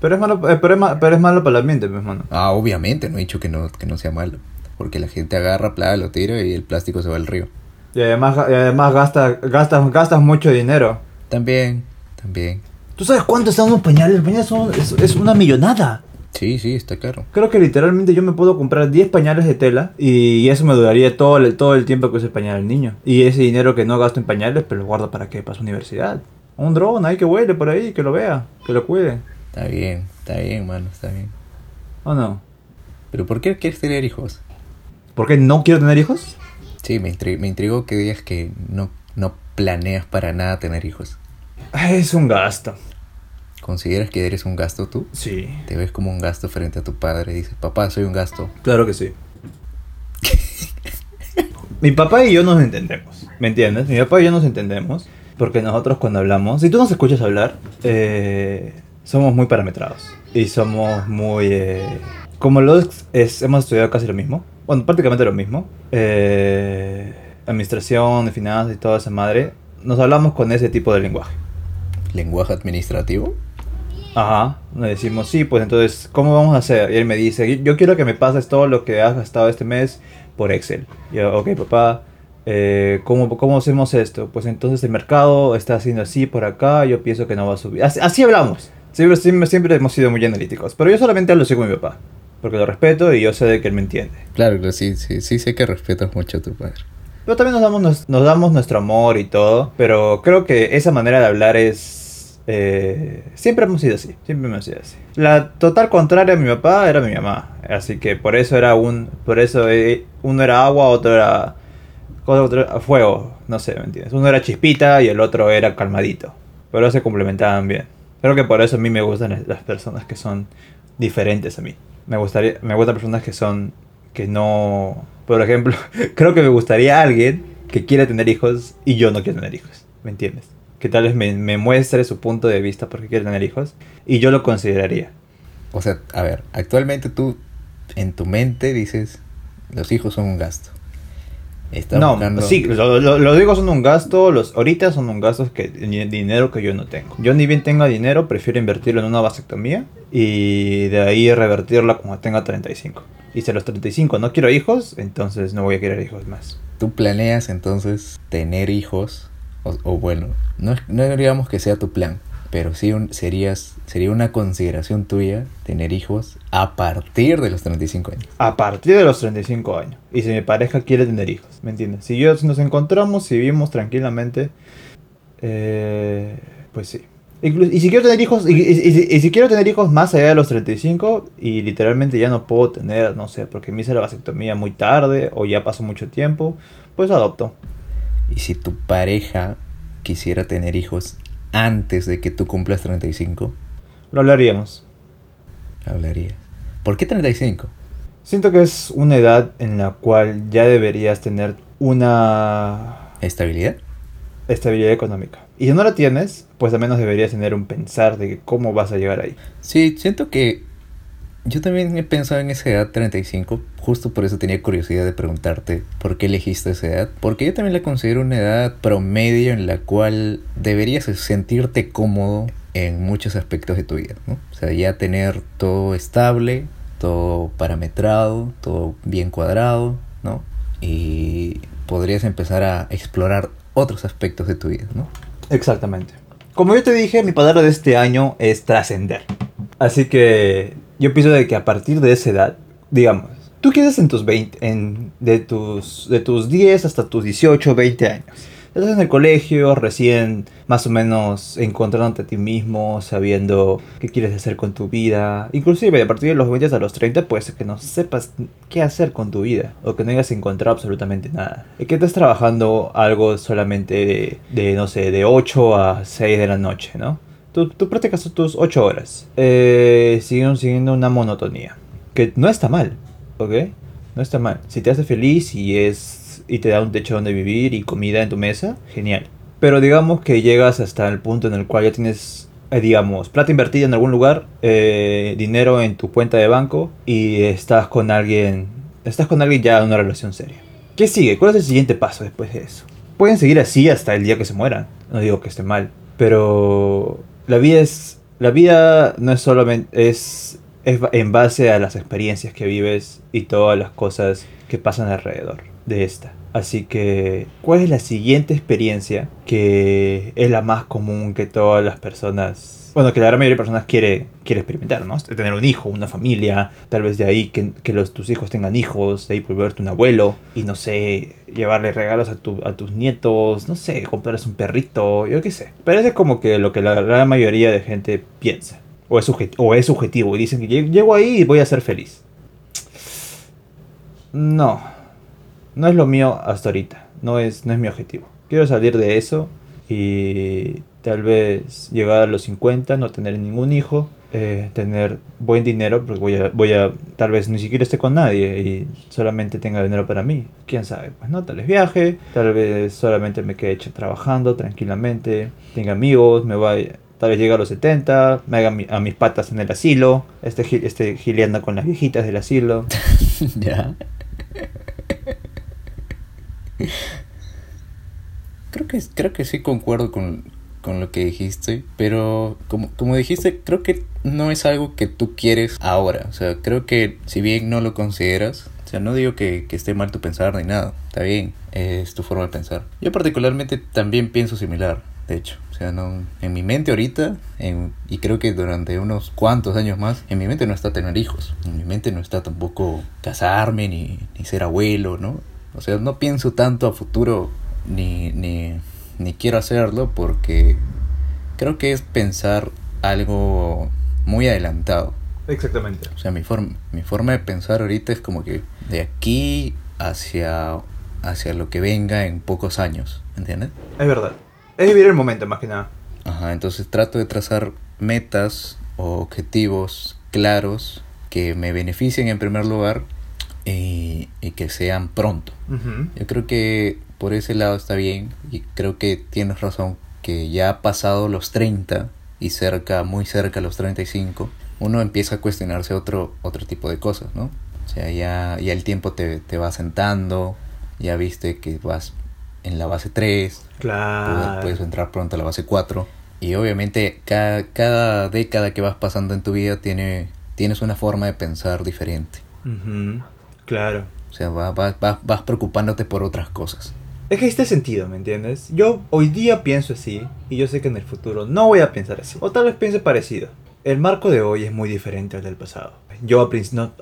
Pero es malo, eh, pero es, ma- pero es malo para el ambiente, mi hermano. Ah, obviamente, no he dicho que no, que no sea malo. Porque la gente agarra, plaga, lo tira y el plástico se va al río. Y además, y además gasta, gastas, gastas mucho dinero. También, también. ¿Tú sabes cuánto están unos pañales? Los pañales son, es, es una millonada. Sí, sí, está caro. Creo que literalmente yo me puedo comprar 10 pañales de tela y eso me duraría todo el, todo el tiempo que use el pañal del niño. Y ese dinero que no gasto en pañales, pero lo guardo para que para su universidad. Un dron ahí que huele por ahí, que lo vea, que lo cuide. Está bien, está bien, mano, está bien. ¿O no? Pero ¿por qué quieres tener hijos? ¿Por qué no quiero tener hijos? Sí, me, intri- me intrigó que digas que no, no planeas para nada tener hijos. Es un gasto. ¿Consideras que eres un gasto tú? Sí. Te ves como un gasto frente a tu padre y dices, papá, soy un gasto. Claro que sí. Mi papá y yo nos entendemos, ¿me entiendes? Mi papá y yo nos entendemos porque nosotros cuando hablamos, si tú nos escuchas hablar, eh, somos muy parametrados y somos muy... eh, como los es- hemos estudiado casi lo mismo, bueno, prácticamente lo mismo, eh, administración, finanzas y toda esa madre, nos hablamos con ese tipo de lenguaje. ¿Lenguaje administrativo? Ajá, le decimos, sí, pues entonces, ¿cómo vamos a hacer? Y él me dice, yo quiero que me pases todo lo que has gastado este mes por Excel. Y yo, ok, papá, eh, ¿cómo, ¿cómo hacemos esto? Pues entonces el mercado está haciendo así por acá, yo pienso que no va a subir. Así, así hablamos. Siempre, siempre, siempre hemos sido muy analíticos. Pero yo solamente hablo así con mi papá. Porque lo respeto y yo sé de que él me entiende. Claro, sí, sí, sí sé que respetas mucho a tu padre. Pero también nos damos, nos, nos damos nuestro amor y todo. Pero creo que esa manera de hablar es... eh, siempre hemos sido así. Siempre hemos sido así. La total contraria a mi papá era mi mamá. Así que por eso era un... Por eso eh, uno era agua, otro era... Otro fuego. No sé, ¿me entiendes? Uno era chispita y el otro era calmadito. Pero se complementaban bien. Creo que por eso a mí me gustan las- personas que son diferentes a mí. Me gustaría... Me gustan personas que son... Que no... Por ejemplo, creo que me gustaría alguien que quiere tener hijos y yo no quiero tener hijos. ¿Me entiendes? Que tal vez me, me muestre su punto de vista porque quiere tener hijos y yo lo consideraría. O sea, a ver, actualmente tú en tu mente dices, los hijos son un gasto. Está no, buscando- sí, lo- lo- los hijos son un gasto, los ahorita son un gasto que dinero que yo no tengo. Yo ni bien tenga dinero, prefiero invertirlo en una vasectomía y de ahí revertirla cuando tenga 35. Y si a los 35 no quiero hijos, entonces no voy a querer hijos más. Tú planeas entonces tener hijos, o, bueno, no, no digamos que sea tu plan, pero sí un- serías, sería una consideración tuya tener hijos a partir de los 35 años. A partir de los 35 años. Y si mi pareja quiere tener hijos, ¿me entiendes? Si yo nos encontramos, si vivimos tranquilamente, eh, pues sí. Y si quiero tener hijos, y si quiero tener hijos más allá de los 35, y literalmente ya no puedo tener, no sé, porque me hice la vasectomía muy tarde, o ya pasó mucho tiempo, pues adopto. Y si tu pareja quisiera tener hijos antes de que tú cumplas 35, Lo hablaríamos. hablaría. ¿Por qué 35? Siento que es una edad en la cual ya deberías tener una ¿Estabilidad? estabilidad económica. Y si no la tienes, pues al menos deberías tener un pensar de cómo vas a llegar ahí. Sí, siento que yo también he pensado en esa edad 35, justo por eso tenía curiosidad de preguntarte por qué elegiste esa edad, porque yo también la considero una edad promedio en la cual deberías sentirte cómodo en muchos aspectos de tu vida, ¿no? O sea, ya tener todo estable, todo parametrado, todo bien cuadrado, ¿no? Y podrías empezar a explorar otros aspectos de tu vida, ¿no? Exactamente. Como yo te dije, mi palabra de este año es trascender. Así que yo pienso de que a partir de esa edad, digamos, tú quedas en tus 20, en, de, tus, de tus 10 hasta tus 18, 20 años. Estás en el colegio, recién más o menos encontrándote a ti mismo, sabiendo qué quieres hacer con tu vida. Inclusive a partir de los 20 a los 30 puede ser que no sepas qué hacer con tu vida o que no hayas encontrado absolutamente nada. Y que estés trabajando algo solamente de, de, no sé, de 8 a 6 de la noche, ¿no? Tú, tú practicas tus 8 horas. Eh, siguen siguiendo una monotonía. Que no está mal, ¿ok? No está mal. Si te hace feliz y es y te da un techo donde vivir y comida en tu mesa, genial. Pero digamos que llegas hasta el punto en el cual ya tienes, eh, digamos, plata invertida en algún lugar, eh, dinero en tu cuenta de banco y estás con alguien, estás con alguien ya en una relación seria. ¿Qué sigue? ¿Cuál es el siguiente paso después de eso? Pueden seguir así hasta el día que se mueran. No digo que esté mal, pero la vida es, la vida no es solamente es es en base a las experiencias que vives y todas las cosas que pasan alrededor de esta. Así que, ¿cuál es la siguiente experiencia que es la más común que todas las personas, bueno, que la gran mayoría de personas quiere, quiere experimentar, ¿no? Tener un hijo, una familia, tal vez de ahí que, que los, tus hijos tengan hijos, de ahí volverte un abuelo y no sé, llevarle regalos a, tu, a tus nietos, no sé, comprarles un perrito, yo qué sé. Parece como que lo que la gran mayoría de gente piensa. O es, subjet o es subjetivo y dicen que llego ahí y voy a ser feliz. No, no es lo mío hasta ahorita. No es, no es mi objetivo. Quiero salir de eso y tal vez llegar a los 50, no tener ningún hijo, eh, tener buen dinero, porque voy a, voy a, tal vez ni siquiera esté con nadie y solamente tenga dinero para mí. Quién sabe, pues no, tal vez viaje, tal vez solamente me quede hecho trabajando tranquilamente, tenga amigos, me vaya. Tal vez llegue a los 70, me haga mi, a mis patas en el asilo, esté, esté gileando con las viejitas del asilo. ya. Creo que, creo que sí concuerdo con, con lo que dijiste, pero como, como dijiste, creo que no es algo que tú quieres ahora. O sea, creo que si bien no lo consideras, o sea, no digo que, que esté mal tu pensar ni nada, está bien, es tu forma de pensar. Yo particularmente también pienso similar, de hecho. O sea, no, en mi mente ahorita, en, y creo que durante unos cuantos años más, en mi mente no está tener hijos. En mi mente no está tampoco casarme ni, ni ser abuelo, ¿no? O sea, no pienso tanto a futuro ni, ni, ni quiero hacerlo porque creo que es pensar algo muy adelantado. Exactamente. O sea, mi forma, mi forma de pensar ahorita es como que de aquí hacia, hacia lo que venga en pocos años, ¿entiendes? Es verdad. Es vivir el momento más que nada. Ajá, entonces trato de trazar metas o objetivos claros que me beneficien en primer lugar y, y que sean pronto. Yo creo que por ese lado está bien y creo que tienes razón que ya ha pasado los 30 y cerca, muy cerca a los 35, uno empieza a cuestionarse otro, otro tipo de cosas, ¿no? O sea, ya, ya el tiempo te, te va sentando, ya viste que vas en la base 3, Claro. puedes, puedes entrar pronto a la base 4. Y obviamente cada, cada década que vas pasando en tu vida tiene, tienes una forma de pensar diferente. Claro. O sea, va- va- va- vas preocupándote por otras cosas. Es que este sentido, ¿me entiendes? Yo hoy día pienso así y yo sé que en el futuro no voy a pensar así. O tal vez piense parecido. El marco de hoy es muy diferente al del pasado. Yo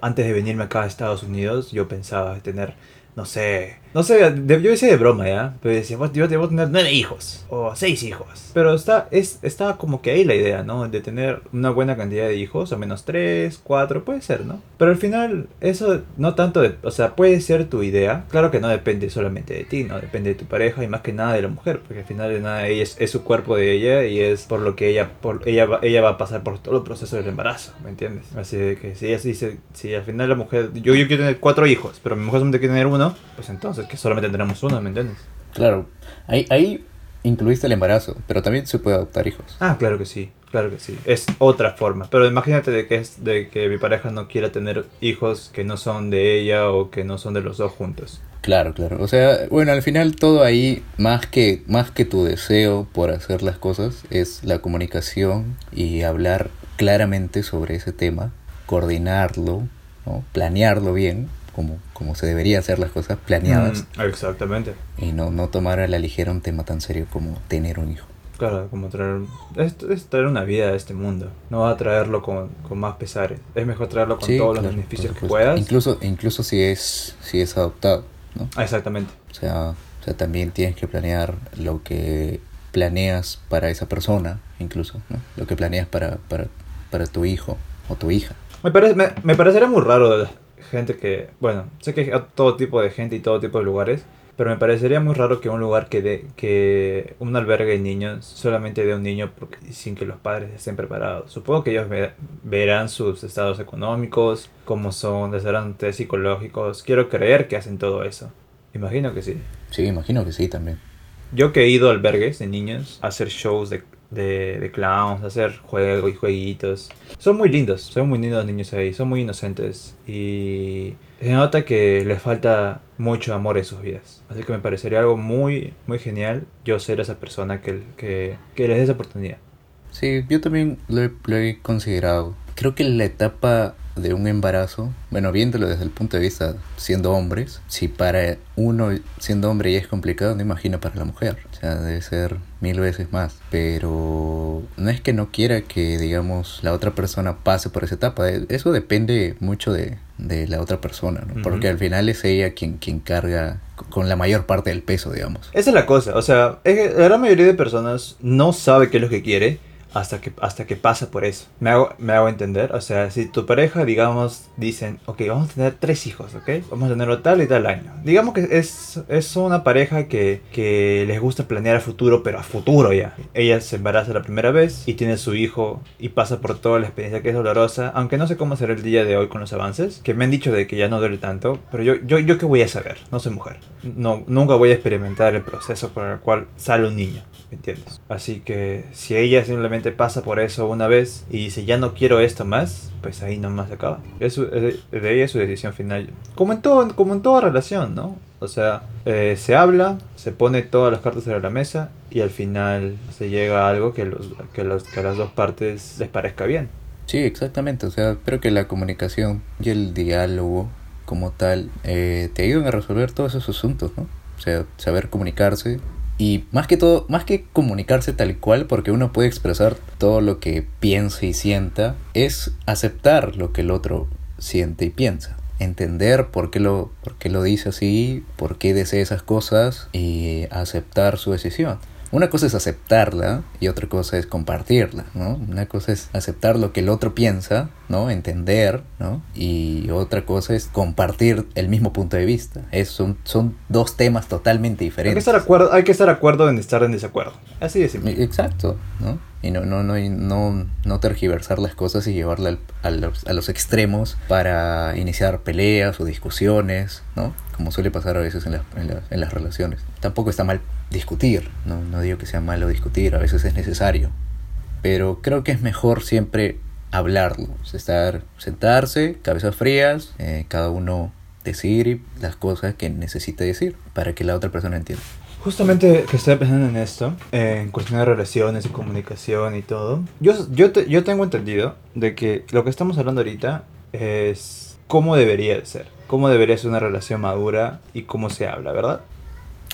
antes de venirme acá a Estados Unidos, yo pensaba tener, no sé, no sé, de- yo decía de broma ya, pero decía, "Pues, yo debo tener nueve hijos o seis hijos. Pero está, es, está como que ahí la idea, ¿no? De tener una buena cantidad de hijos, o menos tres, cuatro, puede ser, ¿no? Pero al final, eso no tanto, de, o sea, puede ser tu idea. Claro que no depende solamente de ti, ¿no? Depende de tu pareja y más que nada de la mujer, porque al final de nada ella es, es su cuerpo de ella y es por lo que ella, por, ella, va, ella va a pasar por todo el proceso del embarazo, ¿me entiendes? Así que si ella dice, si al final la mujer, yo, yo quiero tener cuatro hijos, pero mi mujer solamente quiere tener uno, pues entonces que solamente tendremos uno, ¿me entiendes? Claro, ahí, ahí incluiste el embarazo, pero también se puede adoptar hijos. Ah, claro que sí, claro que sí. Es otra forma. Pero imagínate de que es de que mi pareja no quiera tener hijos que no son de ella o que no son de los dos juntos. Claro, claro. O sea, bueno, al final todo ahí, más que, más que tu deseo por hacer las cosas, es la comunicación y hablar claramente sobre ese tema, coordinarlo, ¿no? planearlo bien, como, como se debería hacer las cosas, planeadas, Mm, exactamente. y no, no tomar a la ligera un tema tan serio como tener un hijo. Claro, como traer... Es, es traer una vida a este mundo. No va a traerlo con, con más pesares. Es mejor traerlo con Sí, todos claro, los beneficios que puedas. Incluso, incluso si es, si es adoptado, ¿no? Ah, exactamente. O sea, o sea, también tienes que planear lo que planeas para esa persona, incluso, ¿no? Lo que planeas para, para, para tu hijo o tu hija. Me, parece, me, me parecería muy raro gente que, bueno, sé que hay todo tipo de gente y todo tipo de lugares, pero me parecería muy raro que un lugar que dé, que un albergue de niños solamente dé un niño porque, sin que los padres estén preparados. Supongo que ellos ve- verán sus estados económicos, cómo son, les harán test psicológicos. Quiero creer que hacen todo eso. Imagino que sí. Sí, imagino que sí también. Yo que he ido a albergues de niños a hacer shows de, de, de clowns, hacer juegos y jueguitos. Son muy lindos, son muy lindos los niños ahí, son muy inocentes y se nota que les falta mucho amor en sus vidas. Así que me parecería algo muy, muy genial yo ser esa persona que, que, que les dé esa oportunidad. Sí, yo también lo lo he considerado. Creo que la etapa de un embarazo, bueno, viéndolo desde el punto de vista siendo hombres, si para uno siendo hombre ya es complicado, no imagino para la mujer. O sea, debe ser mil veces más. Pero no es que no quiera que, digamos, la otra persona pase por esa etapa. Eh, Eso depende mucho de, de la otra persona, ¿no? Porque al final es ella quien, quien carga con la mayor parte del peso, digamos. Esa es la cosa, o sea, es que la gran mayoría de personas no sabe qué es lo que quiere hasta que, hasta que pasa por eso. Me hago, me hago entender, o sea, si tu pareja, digamos, dicen, ok, vamos a tener tres hijos, ok, vamos a tenerlo tal y tal año. Digamos que es, es una pareja que, que les gusta planear a futuro, pero a futuro ya. Ella se embaraza la primera vez y tiene su hijo y pasa por toda la experiencia que es dolorosa, aunque no sé cómo será el día de hoy con los avances, que me han dicho de que ya no duele tanto, pero yo, yo, yo qué voy a saber, no soy mujer. No, nunca voy a experimentar el proceso por el cual sale un niño. ¿Me entiendes? Así que si ella simplemente pasa por eso una vez y dice ya no quiero esto más, pues ahí nomás acaba. Es, su- es de, ella su decisión final. Como en, todo, como en toda relación, ¿no? O sea, eh, se habla, se pone todas las cartas sobre la mesa y al final se llega a algo que, los, que, los, que a las dos partes les parezca bien. Sí, exactamente. O sea, creo que la comunicación y el diálogo como tal eh, te ayudan a resolver todos esos asuntos, ¿no? O sea, saber comunicarse y más que todo, más que comunicarse tal cual, porque uno puede expresar todo lo que piensa y sienta, es aceptar lo que el otro siente y piensa. Entender por qué lo, por qué lo dice así, por qué desea esas cosas y aceptar su decisión. Una cosa es aceptarla y otra cosa es compartirla, ¿no? Una cosa es aceptar lo que el otro piensa, ¿no? Entender, ¿no? Y otra cosa es compartir el mismo punto de vista. Es, son, son dos temas totalmente Hay que, diferentes. estar de acuerdo, hay que estar de acuerdo en estar en desacuerdo. Así de simple. Exacto, ¿no? Y no, no, no, no, no tergiversar las cosas y llevarla al- a, los, a los extremos para iniciar peleas o discusiones, ¿no? Como suele pasar a veces en, las- en, la- en las relaciones. Tampoco está mal discutir, ¿no? no digo que sea malo discutir, a veces es necesario. Pero creo que es mejor siempre hablarlo, estar, sentarse, cabezas frías, eh, cada uno decir las cosas que necesita decir para que la otra persona entienda. Justamente que estoy pensando en esto, en cuestión de relaciones y comunicación y todo, yo, yo, te- yo tengo entendido de que lo que estamos hablando ahorita es cómo debería de ser, cómo debería ser una relación madura y cómo se habla, ¿verdad?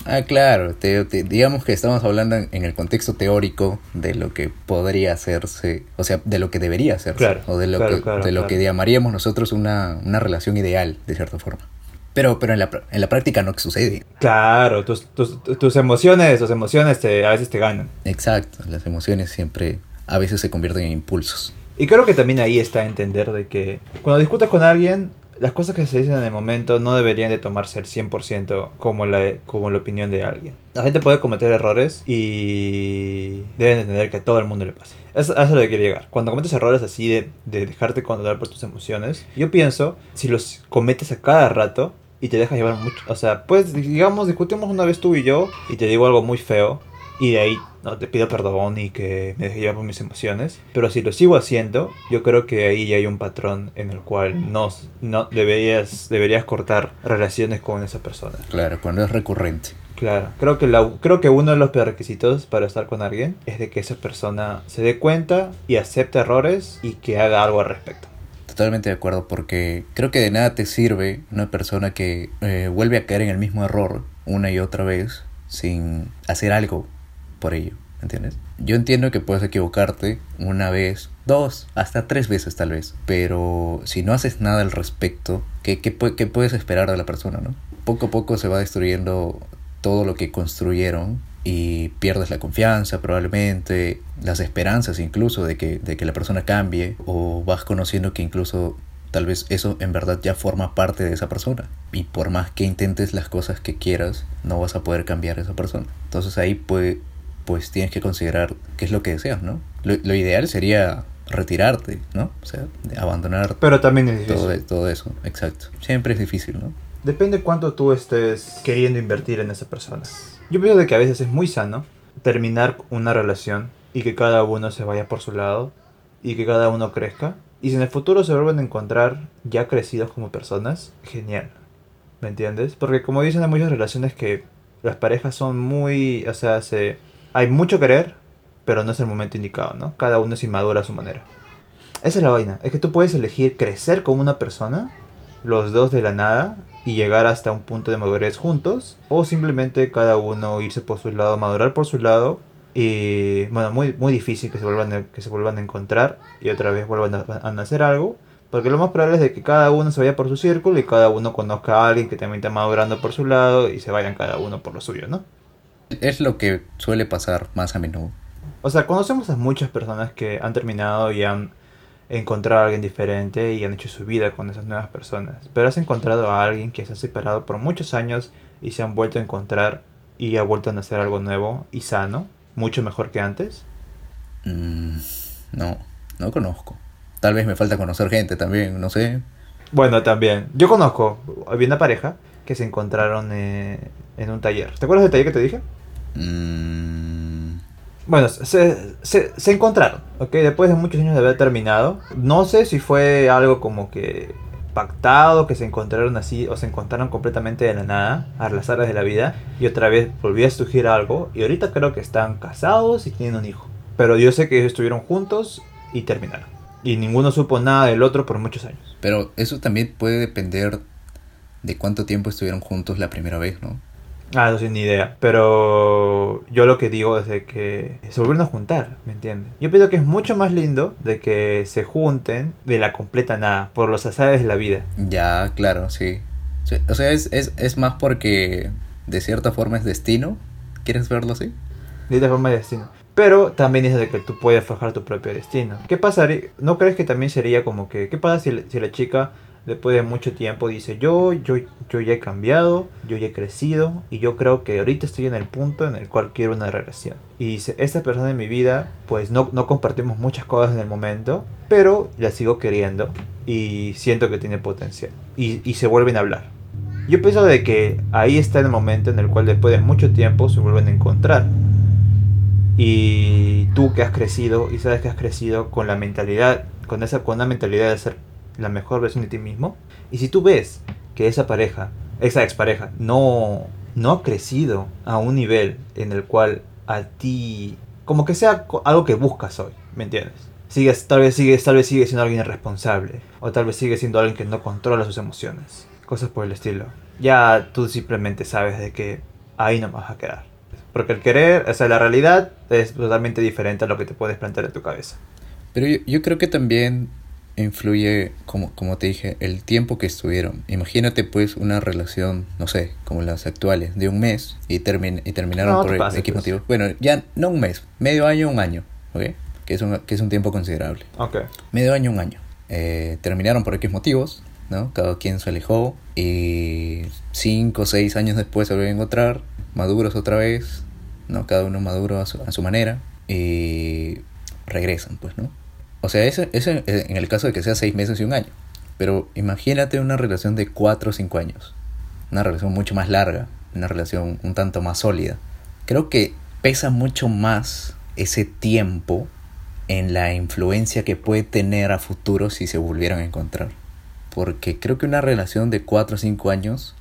Ah, claro, te- te- digamos que estamos hablando en, en el contexto teórico de lo que podría hacerse, o sea, de lo que debería hacerse, Claro, o de lo, claro, que, claro, de lo que llamaríamos nosotros una, una relación ideal, de cierta forma. Pero, pero en, la, en la práctica no sucede. Claro, tus, tus, tus emociones, tus emociones te, a veces te ganan. Exacto, las emociones siempre a veces se convierten en impulsos. Y creo que también ahí está entender de que cuando discutas con alguien, las cosas que se dicen en el momento no deberían de tomarse al 100% como la, como la opinión de alguien. La gente puede cometer errores y deben entender que a todo el mundo le pasa. Eso, eso es lo que quiero llegar. Cuando cometes errores así de, de dejarte controlar por tus emociones, yo pienso, si los cometes a cada rato y te dejas llevar mucho, o sea, pues digamos, discutimos una vez tú y yo y te digo algo muy feo y de ahí no te pido perdón y que me deje llevar por mis emociones. Pero si lo sigo haciendo, yo creo que ahí ya hay un patrón en el cual no, no deberías, deberías cortar relaciones con esa persona. Claro, cuando es recurrente. Claro, creo que, la, creo que uno de los prerequisitos para estar con alguien es de que esa persona se dé cuenta y acepte errores y que haga algo al respecto. Totalmente de acuerdo, porque creo que de nada te sirve una persona que eh, vuelve a caer en el mismo error una y otra vez sin hacer algo por ello, ¿entiendes? Yo entiendo que puedes equivocarte una vez, dos, hasta tres veces tal vez, pero si no haces nada al respecto, ¿qué, qué, qué puedes esperar de la persona, no? Poco a poco se va destruyendo todo lo que construyeron y pierdes la confianza probablemente, las esperanzas incluso de que, de que la persona cambie o vas conociendo que incluso tal vez eso en verdad ya forma parte de esa persona y por más que intentes las cosas que quieras no vas a poder cambiar a esa persona. Entonces ahí pues, pues tienes que considerar qué es lo que deseas, ¿no? Lo, lo ideal sería retirarte, ¿no? O sea, abandonar Pero también es difícil. todo, todo eso, exacto. Siempre es difícil, ¿no? Depende cuánto tú estés queriendo invertir en esa persona. Yo pienso de que a veces es muy sano terminar una relación y que cada uno se vaya por su lado y que cada uno crezca. Y si en el futuro se vuelven a encontrar ya crecidos como personas, genial. ¿Me entiendes? Porque como dicen en muchas relaciones que las parejas son muy... O sea, se, hay mucho querer, pero no es el momento indicado, ¿no? Cada uno es inmaduro a su manera. Esa es la vaina. Es que tú puedes elegir crecer con una persona, los dos de la nada, y llegar hasta un punto de madurez juntos, o simplemente cada uno irse por su lado, madurar por su lado, y bueno, muy, muy difícil que se, vuelvan a, que se vuelvan a encontrar y otra vez vuelvan a, a nacer algo. Porque lo más probable es de que cada uno se vaya por su círculo y cada uno conozca a alguien que también está madurando por su lado y se vayan cada uno por lo suyo, ¿no? Es lo que suele pasar más a menudo. O sea, conocemos a muchas personas que han terminado y han encontrado a alguien diferente y han hecho su vida con esas nuevas personas. Pero has encontrado a alguien que se ha separado por muchos años y se han vuelto a encontrar y ha vuelto a nacer algo nuevo y sano, mucho mejor que antes. Mm, no, no conozco. Tal vez me falta conocer gente también, no sé. Bueno, también. Yo conozco, había una pareja que se encontraron eh, en un taller. ¿Te acuerdas del taller que te dije? Mm, Bueno, se, se, encontraron, ¿ok? Después de muchos años de haber terminado. No sé si fue algo como que pactado, que se encontraron así, o se encontraron completamente de la nada, a las áreas de la vida, y otra vez volvió a surgir algo, y ahorita creo que están casados y tienen un hijo. Pero yo sé que ellos estuvieron juntos y terminaron. Y ninguno supo nada del otro por muchos años. pero eso también puede depender de cuánto tiempo estuvieron juntos la primera vez, ¿no? Ah, no sin ni idea. Pero yo lo que digo es de que se volvieron a juntar, ¿me entiendes? Yo pienso que es mucho más lindo de que se junten de la completa nada, por los azares de la vida. Ya, claro, sí. O sea, es, es, es más porque de cierta forma es destino. ¿Quieres verlo así? De esta forma de destino. Pero también es de que tú puedes forjar tu propio destino. ¿Qué pasaría? ¿No crees que también sería como que... ¿Qué pasa si, si la chica después de mucho tiempo dice yo, yo, yo ya he cambiado, yo ya he crecido y yo creo que ahorita estoy en el punto en el cual quiero una relación. Y dice, esta persona en mi vida, pues no, no compartimos muchas cosas en el momento, pero la sigo queriendo y siento que tiene potencial. Y, y se vuelven a hablar. Yo pienso de que ahí está el momento en el cual después de mucho tiempo se vuelven a encontrar. Y tú que has crecido y sabes que has crecido con la mentalidad, con esa con una mentalidad de ser la mejor versión de ti mismo. Y si tú ves que esa pareja, esa expareja, no, no ha crecido a un nivel en el cual a ti, como que sea algo que buscas hoy, ¿me entiendes? Sigues, tal vez sigues, tal vez sigue siendo alguien irresponsable, o tal vez sigue siendo alguien que no controla sus emociones, cosas por el estilo. Ya tú simplemente sabes de que ahí no vas a quedar. Porque el querer, o la realidad es totalmente diferente a lo que te puedes plantear en tu cabeza. Pero yo creo que también influye, como, como te dije, el tiempo que estuvieron. Imagínate pues una relación, no sé, como las actuales, de un mes y, termin y terminaron No, por pases, X pues. motivo. Bueno, ya no un mes, medio año, un año, ¿ok? Que es un, que es un tiempo considerable. Ok. Medio año, un año. Eh, terminaron por X motivos, ¿no? Cada quien se alejó y cinco o seis años después se volvieron a encontrar, maduros otra vez, ¿no? Cada uno maduro a su, a su manera y regresan, pues, ¿no? O sea, eso, eso en el caso de que sea seis meses y un año. Pero imagínate una relación de cuatro o cinco años. Una relación mucho más larga, una relación un tanto más sólida. Creo que pesa mucho más ese tiempo en la influencia que puede tener a futuro si se volvieran a encontrar. Porque creo que una relación de 4 o 5 años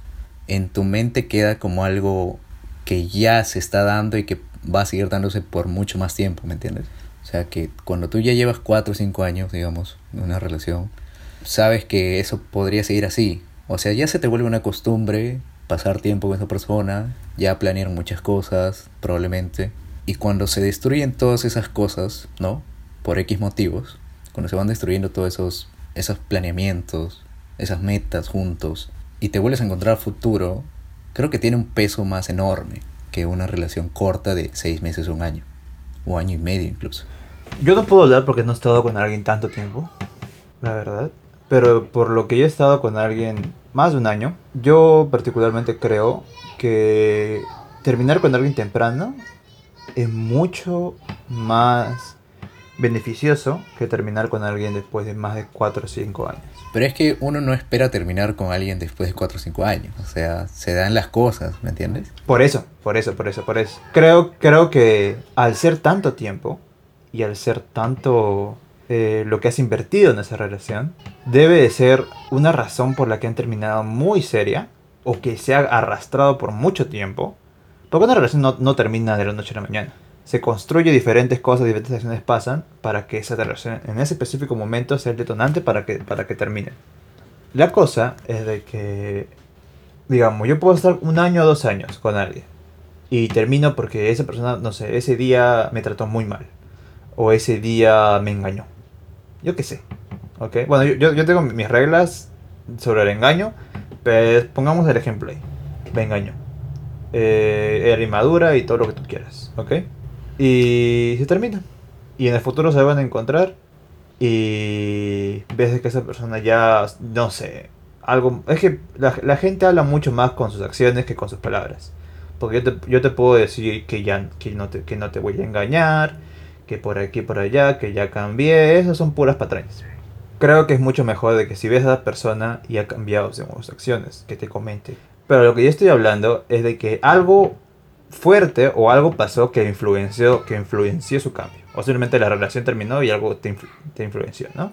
en tu mente queda como algo que ya se está dando y que va a seguir dándose por mucho más tiempo, ¿me entiendes? O sea que cuando tú ya llevas 4 o 5 años, digamos, en una relación, sabes que eso podría seguir así. O sea, ya se te vuelve una costumbre pasar tiempo con esa persona, ya planear muchas cosas, probablemente. Y cuando se destruyen todas esas cosas, ¿no? Por X motivos, cuando se van destruyendo todos esos, esos planeamientos, esas metas juntos, y te vuelves a encontrar futuro, creo que tiene un peso más enorme que una relación corta de seis meses o un año, o año y medio incluso. Yo no puedo hablar porque no he estado con alguien tanto tiempo, la verdad. Pero por lo que yo he estado con alguien más de un año, yo particularmente creo que terminar con alguien temprano es mucho más beneficioso que terminar con alguien después de más de 4 o 5 años. Pero es que uno no espera terminar con alguien después de 4 o 5 años. O sea, se dan las cosas, ¿me entiendes? Por eso, por eso, por eso, por eso. Creo, creo que al ser tanto tiempo y al ser tanto eh, lo que has invertido en esa relación, debe de ser una razón por la que han terminado muy seria o que se ha arrastrado por mucho tiempo. Porque una relación no, no termina de la noche a la mañana. Se construye diferentes cosas, diferentes acciones pasan para que esa relación en ese específico momento sea el detonante para que, para que termine. La cosa es de que digamos, yo puedo estar un año o dos años con alguien y termino porque esa persona, no sé, ese día me trató muy mal o ese día me engañó. Yo qué sé, ¿ok? Bueno, yo, yo, tengo mis reglas sobre el engaño, pero pongamos el ejemplo ahí. Me engañó. Eh, era inmadura y todo lo que tú quieras, ¿ok? Y se termina. Y en el futuro se van a encontrar y ves que esa persona ya, no sé, algo... Es que la, la gente habla mucho más con sus acciones que con sus palabras. Porque yo te, yo te puedo decir que ya que no, te, que no te voy a engañar, que por aquí, por allá, que ya cambié. Esas son puras patrañas. Creo que es mucho mejor de que si ves a la persona y ha cambiado según sus acciones, que te comente. Pero lo que yo estoy hablando es de que algo fuerte o algo pasó que influenció, que influenció su cambio. O simplemente la relación terminó y algo te, te influenció, ¿no?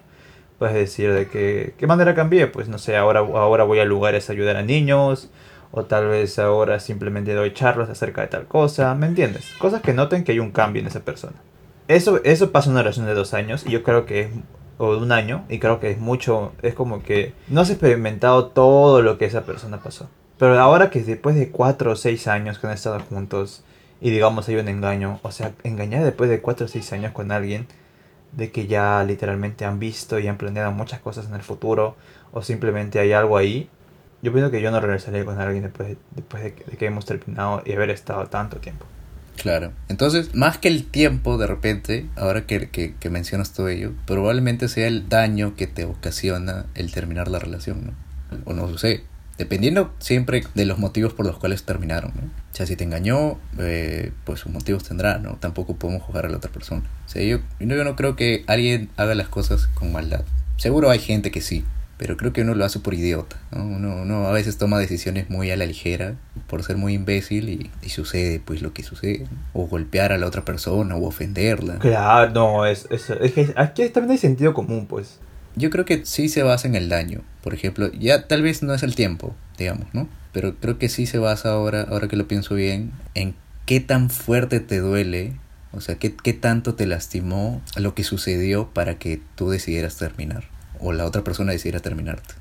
Puedes decir de que, ¿qué manera cambié? Pues no sé, ahora, ahora voy a lugares a ayudar a niños, o tal vez ahora simplemente doy charlas acerca de tal cosa, ¿me entiendes? Cosas que noten que hay un cambio en esa persona. Eso, eso pasa en una relación de dos años y yo creo que o de un año, y creo que es mucho, es como que no has experimentado todo lo que esa persona pasó. Pero ahora que después de cuatro o seis años que han estado juntos y digamos hay un engaño, o sea, engañar después de cuatro o seis años con alguien de que ya literalmente han visto y han planeado muchas cosas en el futuro o simplemente hay algo ahí, yo pienso que yo no regresaría con alguien después de, después de que hemos terminado y haber estado tanto tiempo. Claro. Entonces, más que el tiempo, de repente, ahora que, que, que mencionas todo ello, probablemente sea el daño que te ocasiona el terminar la relación, ¿no? O no sé. Dependiendo siempre de los motivos por los cuales terminaron, ¿no? O sea, si te engañó, eh, pues sus motivos tendrá, ¿no? Tampoco podemos juzgar a la otra persona. O sea, yo, yo no creo que alguien haga las cosas con maldad. Seguro hay gente que sí, pero creo que uno lo hace por idiota, ¿no? Uno, uno a veces toma decisiones muy a la ligera por ser muy imbécil y, y sucede pues lo que sucede. ¿no? O golpear a la otra persona o ofenderla. Claro, no, es, es, es que aquí también hay sentido común, pues. Yo creo que sí se basa en el daño. Por ejemplo, ya tal vez no es el tiempo, digamos, ¿no? Pero creo que sí se basa ahora, ahora que lo pienso bien, en qué tan fuerte te duele, o sea, qué, qué tanto te lastimó lo que sucedió para que tú decidieras terminar, o la otra persona decidiera terminarte.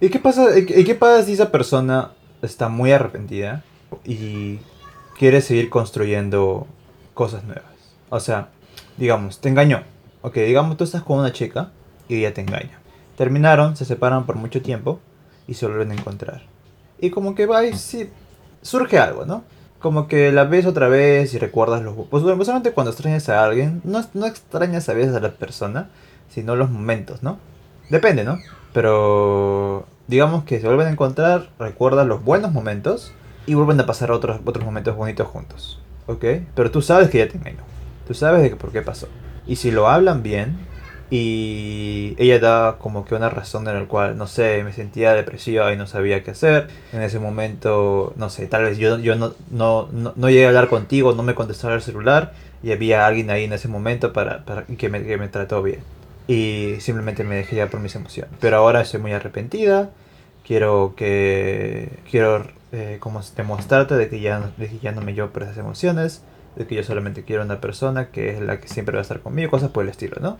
¿Y qué pasa, y qué pasa si esa persona está muy arrepentida y quiere seguir construyendo cosas nuevas? O sea, digamos, te engañó. Ok, digamos, tú estás con una chica y ella te engaña. Terminaron, se separan por mucho tiempo y se vuelven a encontrar. Y como que va y surge algo, ¿no? Como que la ves otra vez y recuerdas los... Pues solamente cuando extrañas a alguien, no, no extrañas a veces a la persona, sino los momentos, ¿no? Depende, ¿no? Pero digamos que se vuelven a encontrar, recuerdas los buenos momentos y vuelven a pasar otros, otros momentos bonitos juntos. ¿Ok? Pero tú sabes que ya te engañó. Tú sabes de por qué pasó. Y si lo hablan bien, y ella da como que una razón en la cual, no sé, me sentía depresiva y no sabía qué hacer. En ese momento, no sé, tal vez yo, yo no, no, no, llegué a hablar contigo, no me contestaba el celular y había alguien ahí en ese momento para, para que, me, que me trató bien. Y simplemente me dejé ya por mis emociones. Pero ahora estoy muy arrepentida. Quiero que. Quiero eh, como demostrarte de que, ya, de que ya no me llevo por esas emociones. De que yo solamente quiero una persona que es la que siempre va a estar conmigo. Cosas por el estilo, ¿no?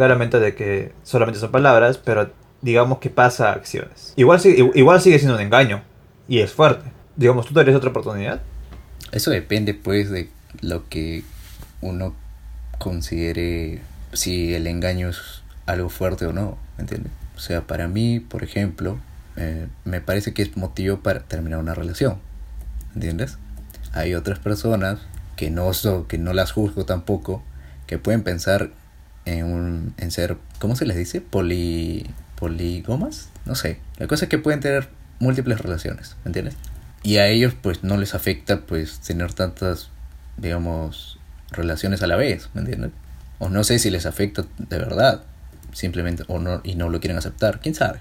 Claramente de que solamente son palabras, pero digamos que pasa acciones. Igual, igual sigue siendo un engaño y es fuerte. Digamos, ¿tú darías otra oportunidad? Eso depende pues de lo que uno considere si el engaño es algo fuerte o no, ¿me entiendes? O sea, para mí, por ejemplo, eh, me parece que es motivo para terminar una relación, ¿entiendes? Hay otras personas que no, que no las juzgo tampoco, que pueden pensar en, un, en ser, ¿cómo se les dice? Poli, poligomas, no sé. La cosa es que pueden tener múltiples relaciones, ¿me entiendes? Y a ellos pues no les afecta pues tener tantas, digamos, relaciones a la vez, ¿me entiendes? O no sé si les afecta de verdad, simplemente, o no, y no lo quieren aceptar, quién sabe.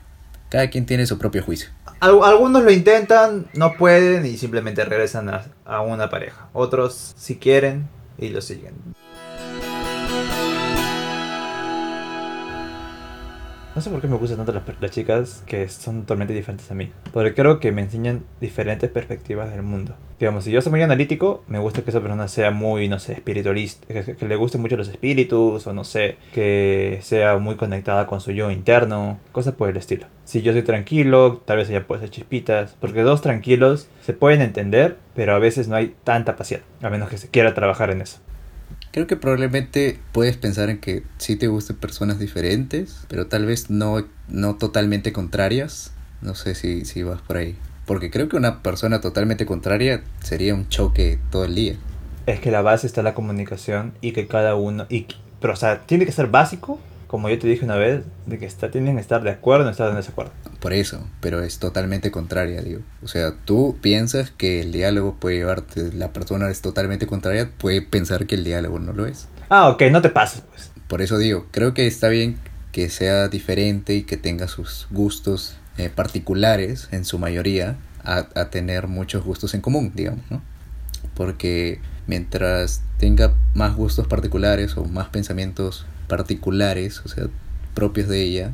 Cada quien tiene su propio juicio. Algunos lo intentan, no pueden y simplemente regresan a, a una pareja. Otros si quieren y lo siguen. No sé por qué me gustan tanto las, chicas que son totalmente diferentes a mí. Porque creo que me enseñan diferentes perspectivas del mundo. Digamos, si yo soy muy analítico, me gusta que esa persona sea muy, no sé, espiritualista. Que, le guste mucho los espíritus, o no sé, que sea muy conectada con su yo interno. Cosas por el estilo. Si yo soy tranquilo, tal vez ella puede ser chispitas. Porque dos tranquilos se pueden entender, pero a veces no hay tanta pasión. A menos que se quiera trabajar en eso. Creo que probablemente puedes pensar en que sí te gusten personas diferentes, pero tal vez no, no totalmente contrarias. No sé si, si vas por ahí. Porque creo que una persona totalmente contraria sería un choque todo el día. Es que la base está en la comunicación y que cada uno... Y, pero, o sea, tiene que ser básico, como yo te dije una vez, de que está, tienen que estar de acuerdo o no estar en desacuerdo. Por eso, pero es totalmente contraria, digo. O sea, tú piensas que el diálogo puede llevarte, la persona es totalmente contraria, puede pensar que el diálogo no lo es. Ah, ok, no te pases, pues. Por eso digo, creo que está bien que sea diferente y que tenga sus gustos eh, particulares, en su mayoría, a, a tener muchos gustos en común, digamos, ¿no? Porque mientras tenga más gustos particulares o más pensamientos particulares, o sea, propios de ella,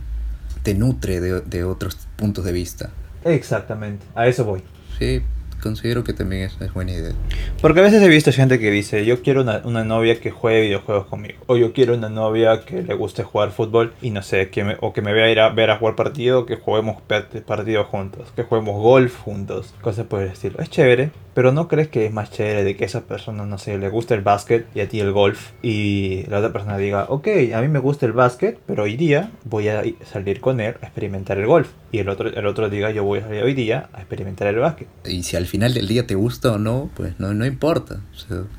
te nutre de, de otros puntos de vista. Exactamente, a eso voy. Sí, considero que también es, buena idea. Porque a veces he visto gente que dice, yo quiero una, una, novia que juegue videojuegos conmigo. O yo quiero una novia que le guste jugar fútbol y no sé, que me, o que me vea ir a ver a jugar partido, que juguemos partidos juntos, que juguemos golf juntos, cosas por el estilo. Es chévere, pero ¿no crees que es más chévere de que esa persona, no sé, le guste el básquet y a ti el golf? Y la otra persona diga, ok, a mí me gusta el básquet, pero hoy día voy a salir con él a experimentar el golf. Y el otro, el otro diga, yo voy a salir hoy día a experimentar el básquet. Y si al final del día te gusta o no, pues no, no importa.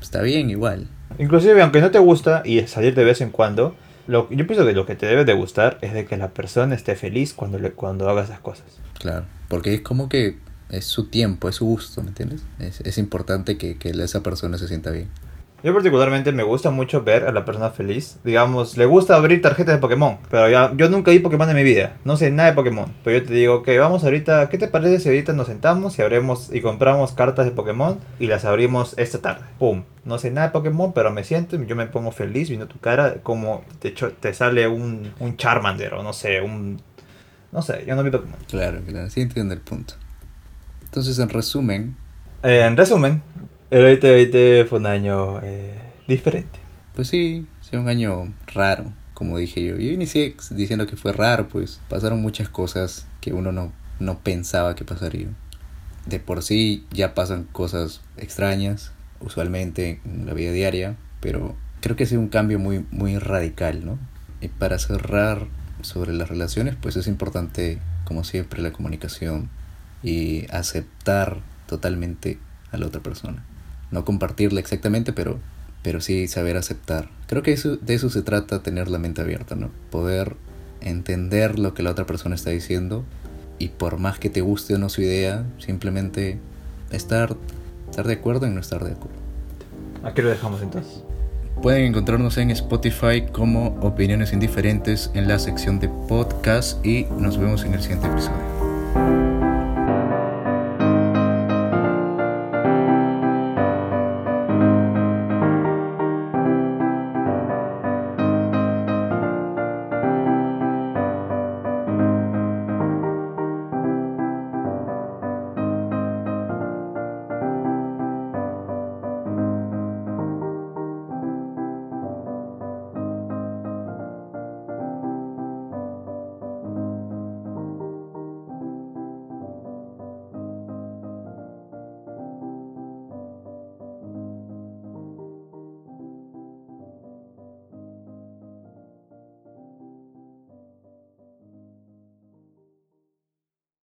está bien igual. Inclusive, aunque no te gusta y salir de vez en cuando, lo, yo pienso que lo que te debe de gustar es de que la persona esté feliz cuando, le, cuando haga esas cosas. Claro, porque es como que es su tiempo, es su gusto, ¿me entiendes? Es, es importante que, que esa persona se sienta bien. Yo particularmente me gusta mucho ver a la persona feliz. Digamos, le gusta abrir tarjetas de Pokémon. Pero ya, yo nunca vi Pokémon en mi vida. No sé nada de Pokémon. Pero yo te digo que vamos ahorita, ¿qué te parece si ahorita nos sentamos y abrimos y compramos cartas de Pokémon y las abrimos esta tarde? ¡Pum! No sé nada de Pokémon, pero me siento y yo me pongo feliz viendo tu cara como de hecho te sale un, un Charmander o no sé, un... No sé, yo no vi Pokémon. Claro, claro, sí entiendo el punto. Entonces, en resumen, Eh, en resumen, el 2020 fue un año eh, diferente. Pues sí, fue un año raro, como dije yo. Yo inicié diciendo que fue raro, pues pasaron muchas cosas que uno no, no pensaba que pasarían. De por sí ya pasan cosas extrañas, usualmente en la vida diaria, pero creo que ha sido un cambio muy, muy radical, ¿no? Y para cerrar sobre las relaciones, pues es importante, como siempre, la comunicación y aceptar totalmente a la otra persona. No compartirla exactamente, pero pero sí saber aceptar. Creo que eso, de eso se trata tener la mente abierta, ¿no? Poder entender lo que la otra persona está diciendo y por más que te guste o no su idea, simplemente estar, estar de acuerdo en no estar de acuerdo. Aquí lo dejamos entonces. Pueden encontrarnos en Spotify como Opiniones Indiferentes en la sección de podcast y nos vemos en el siguiente episodio.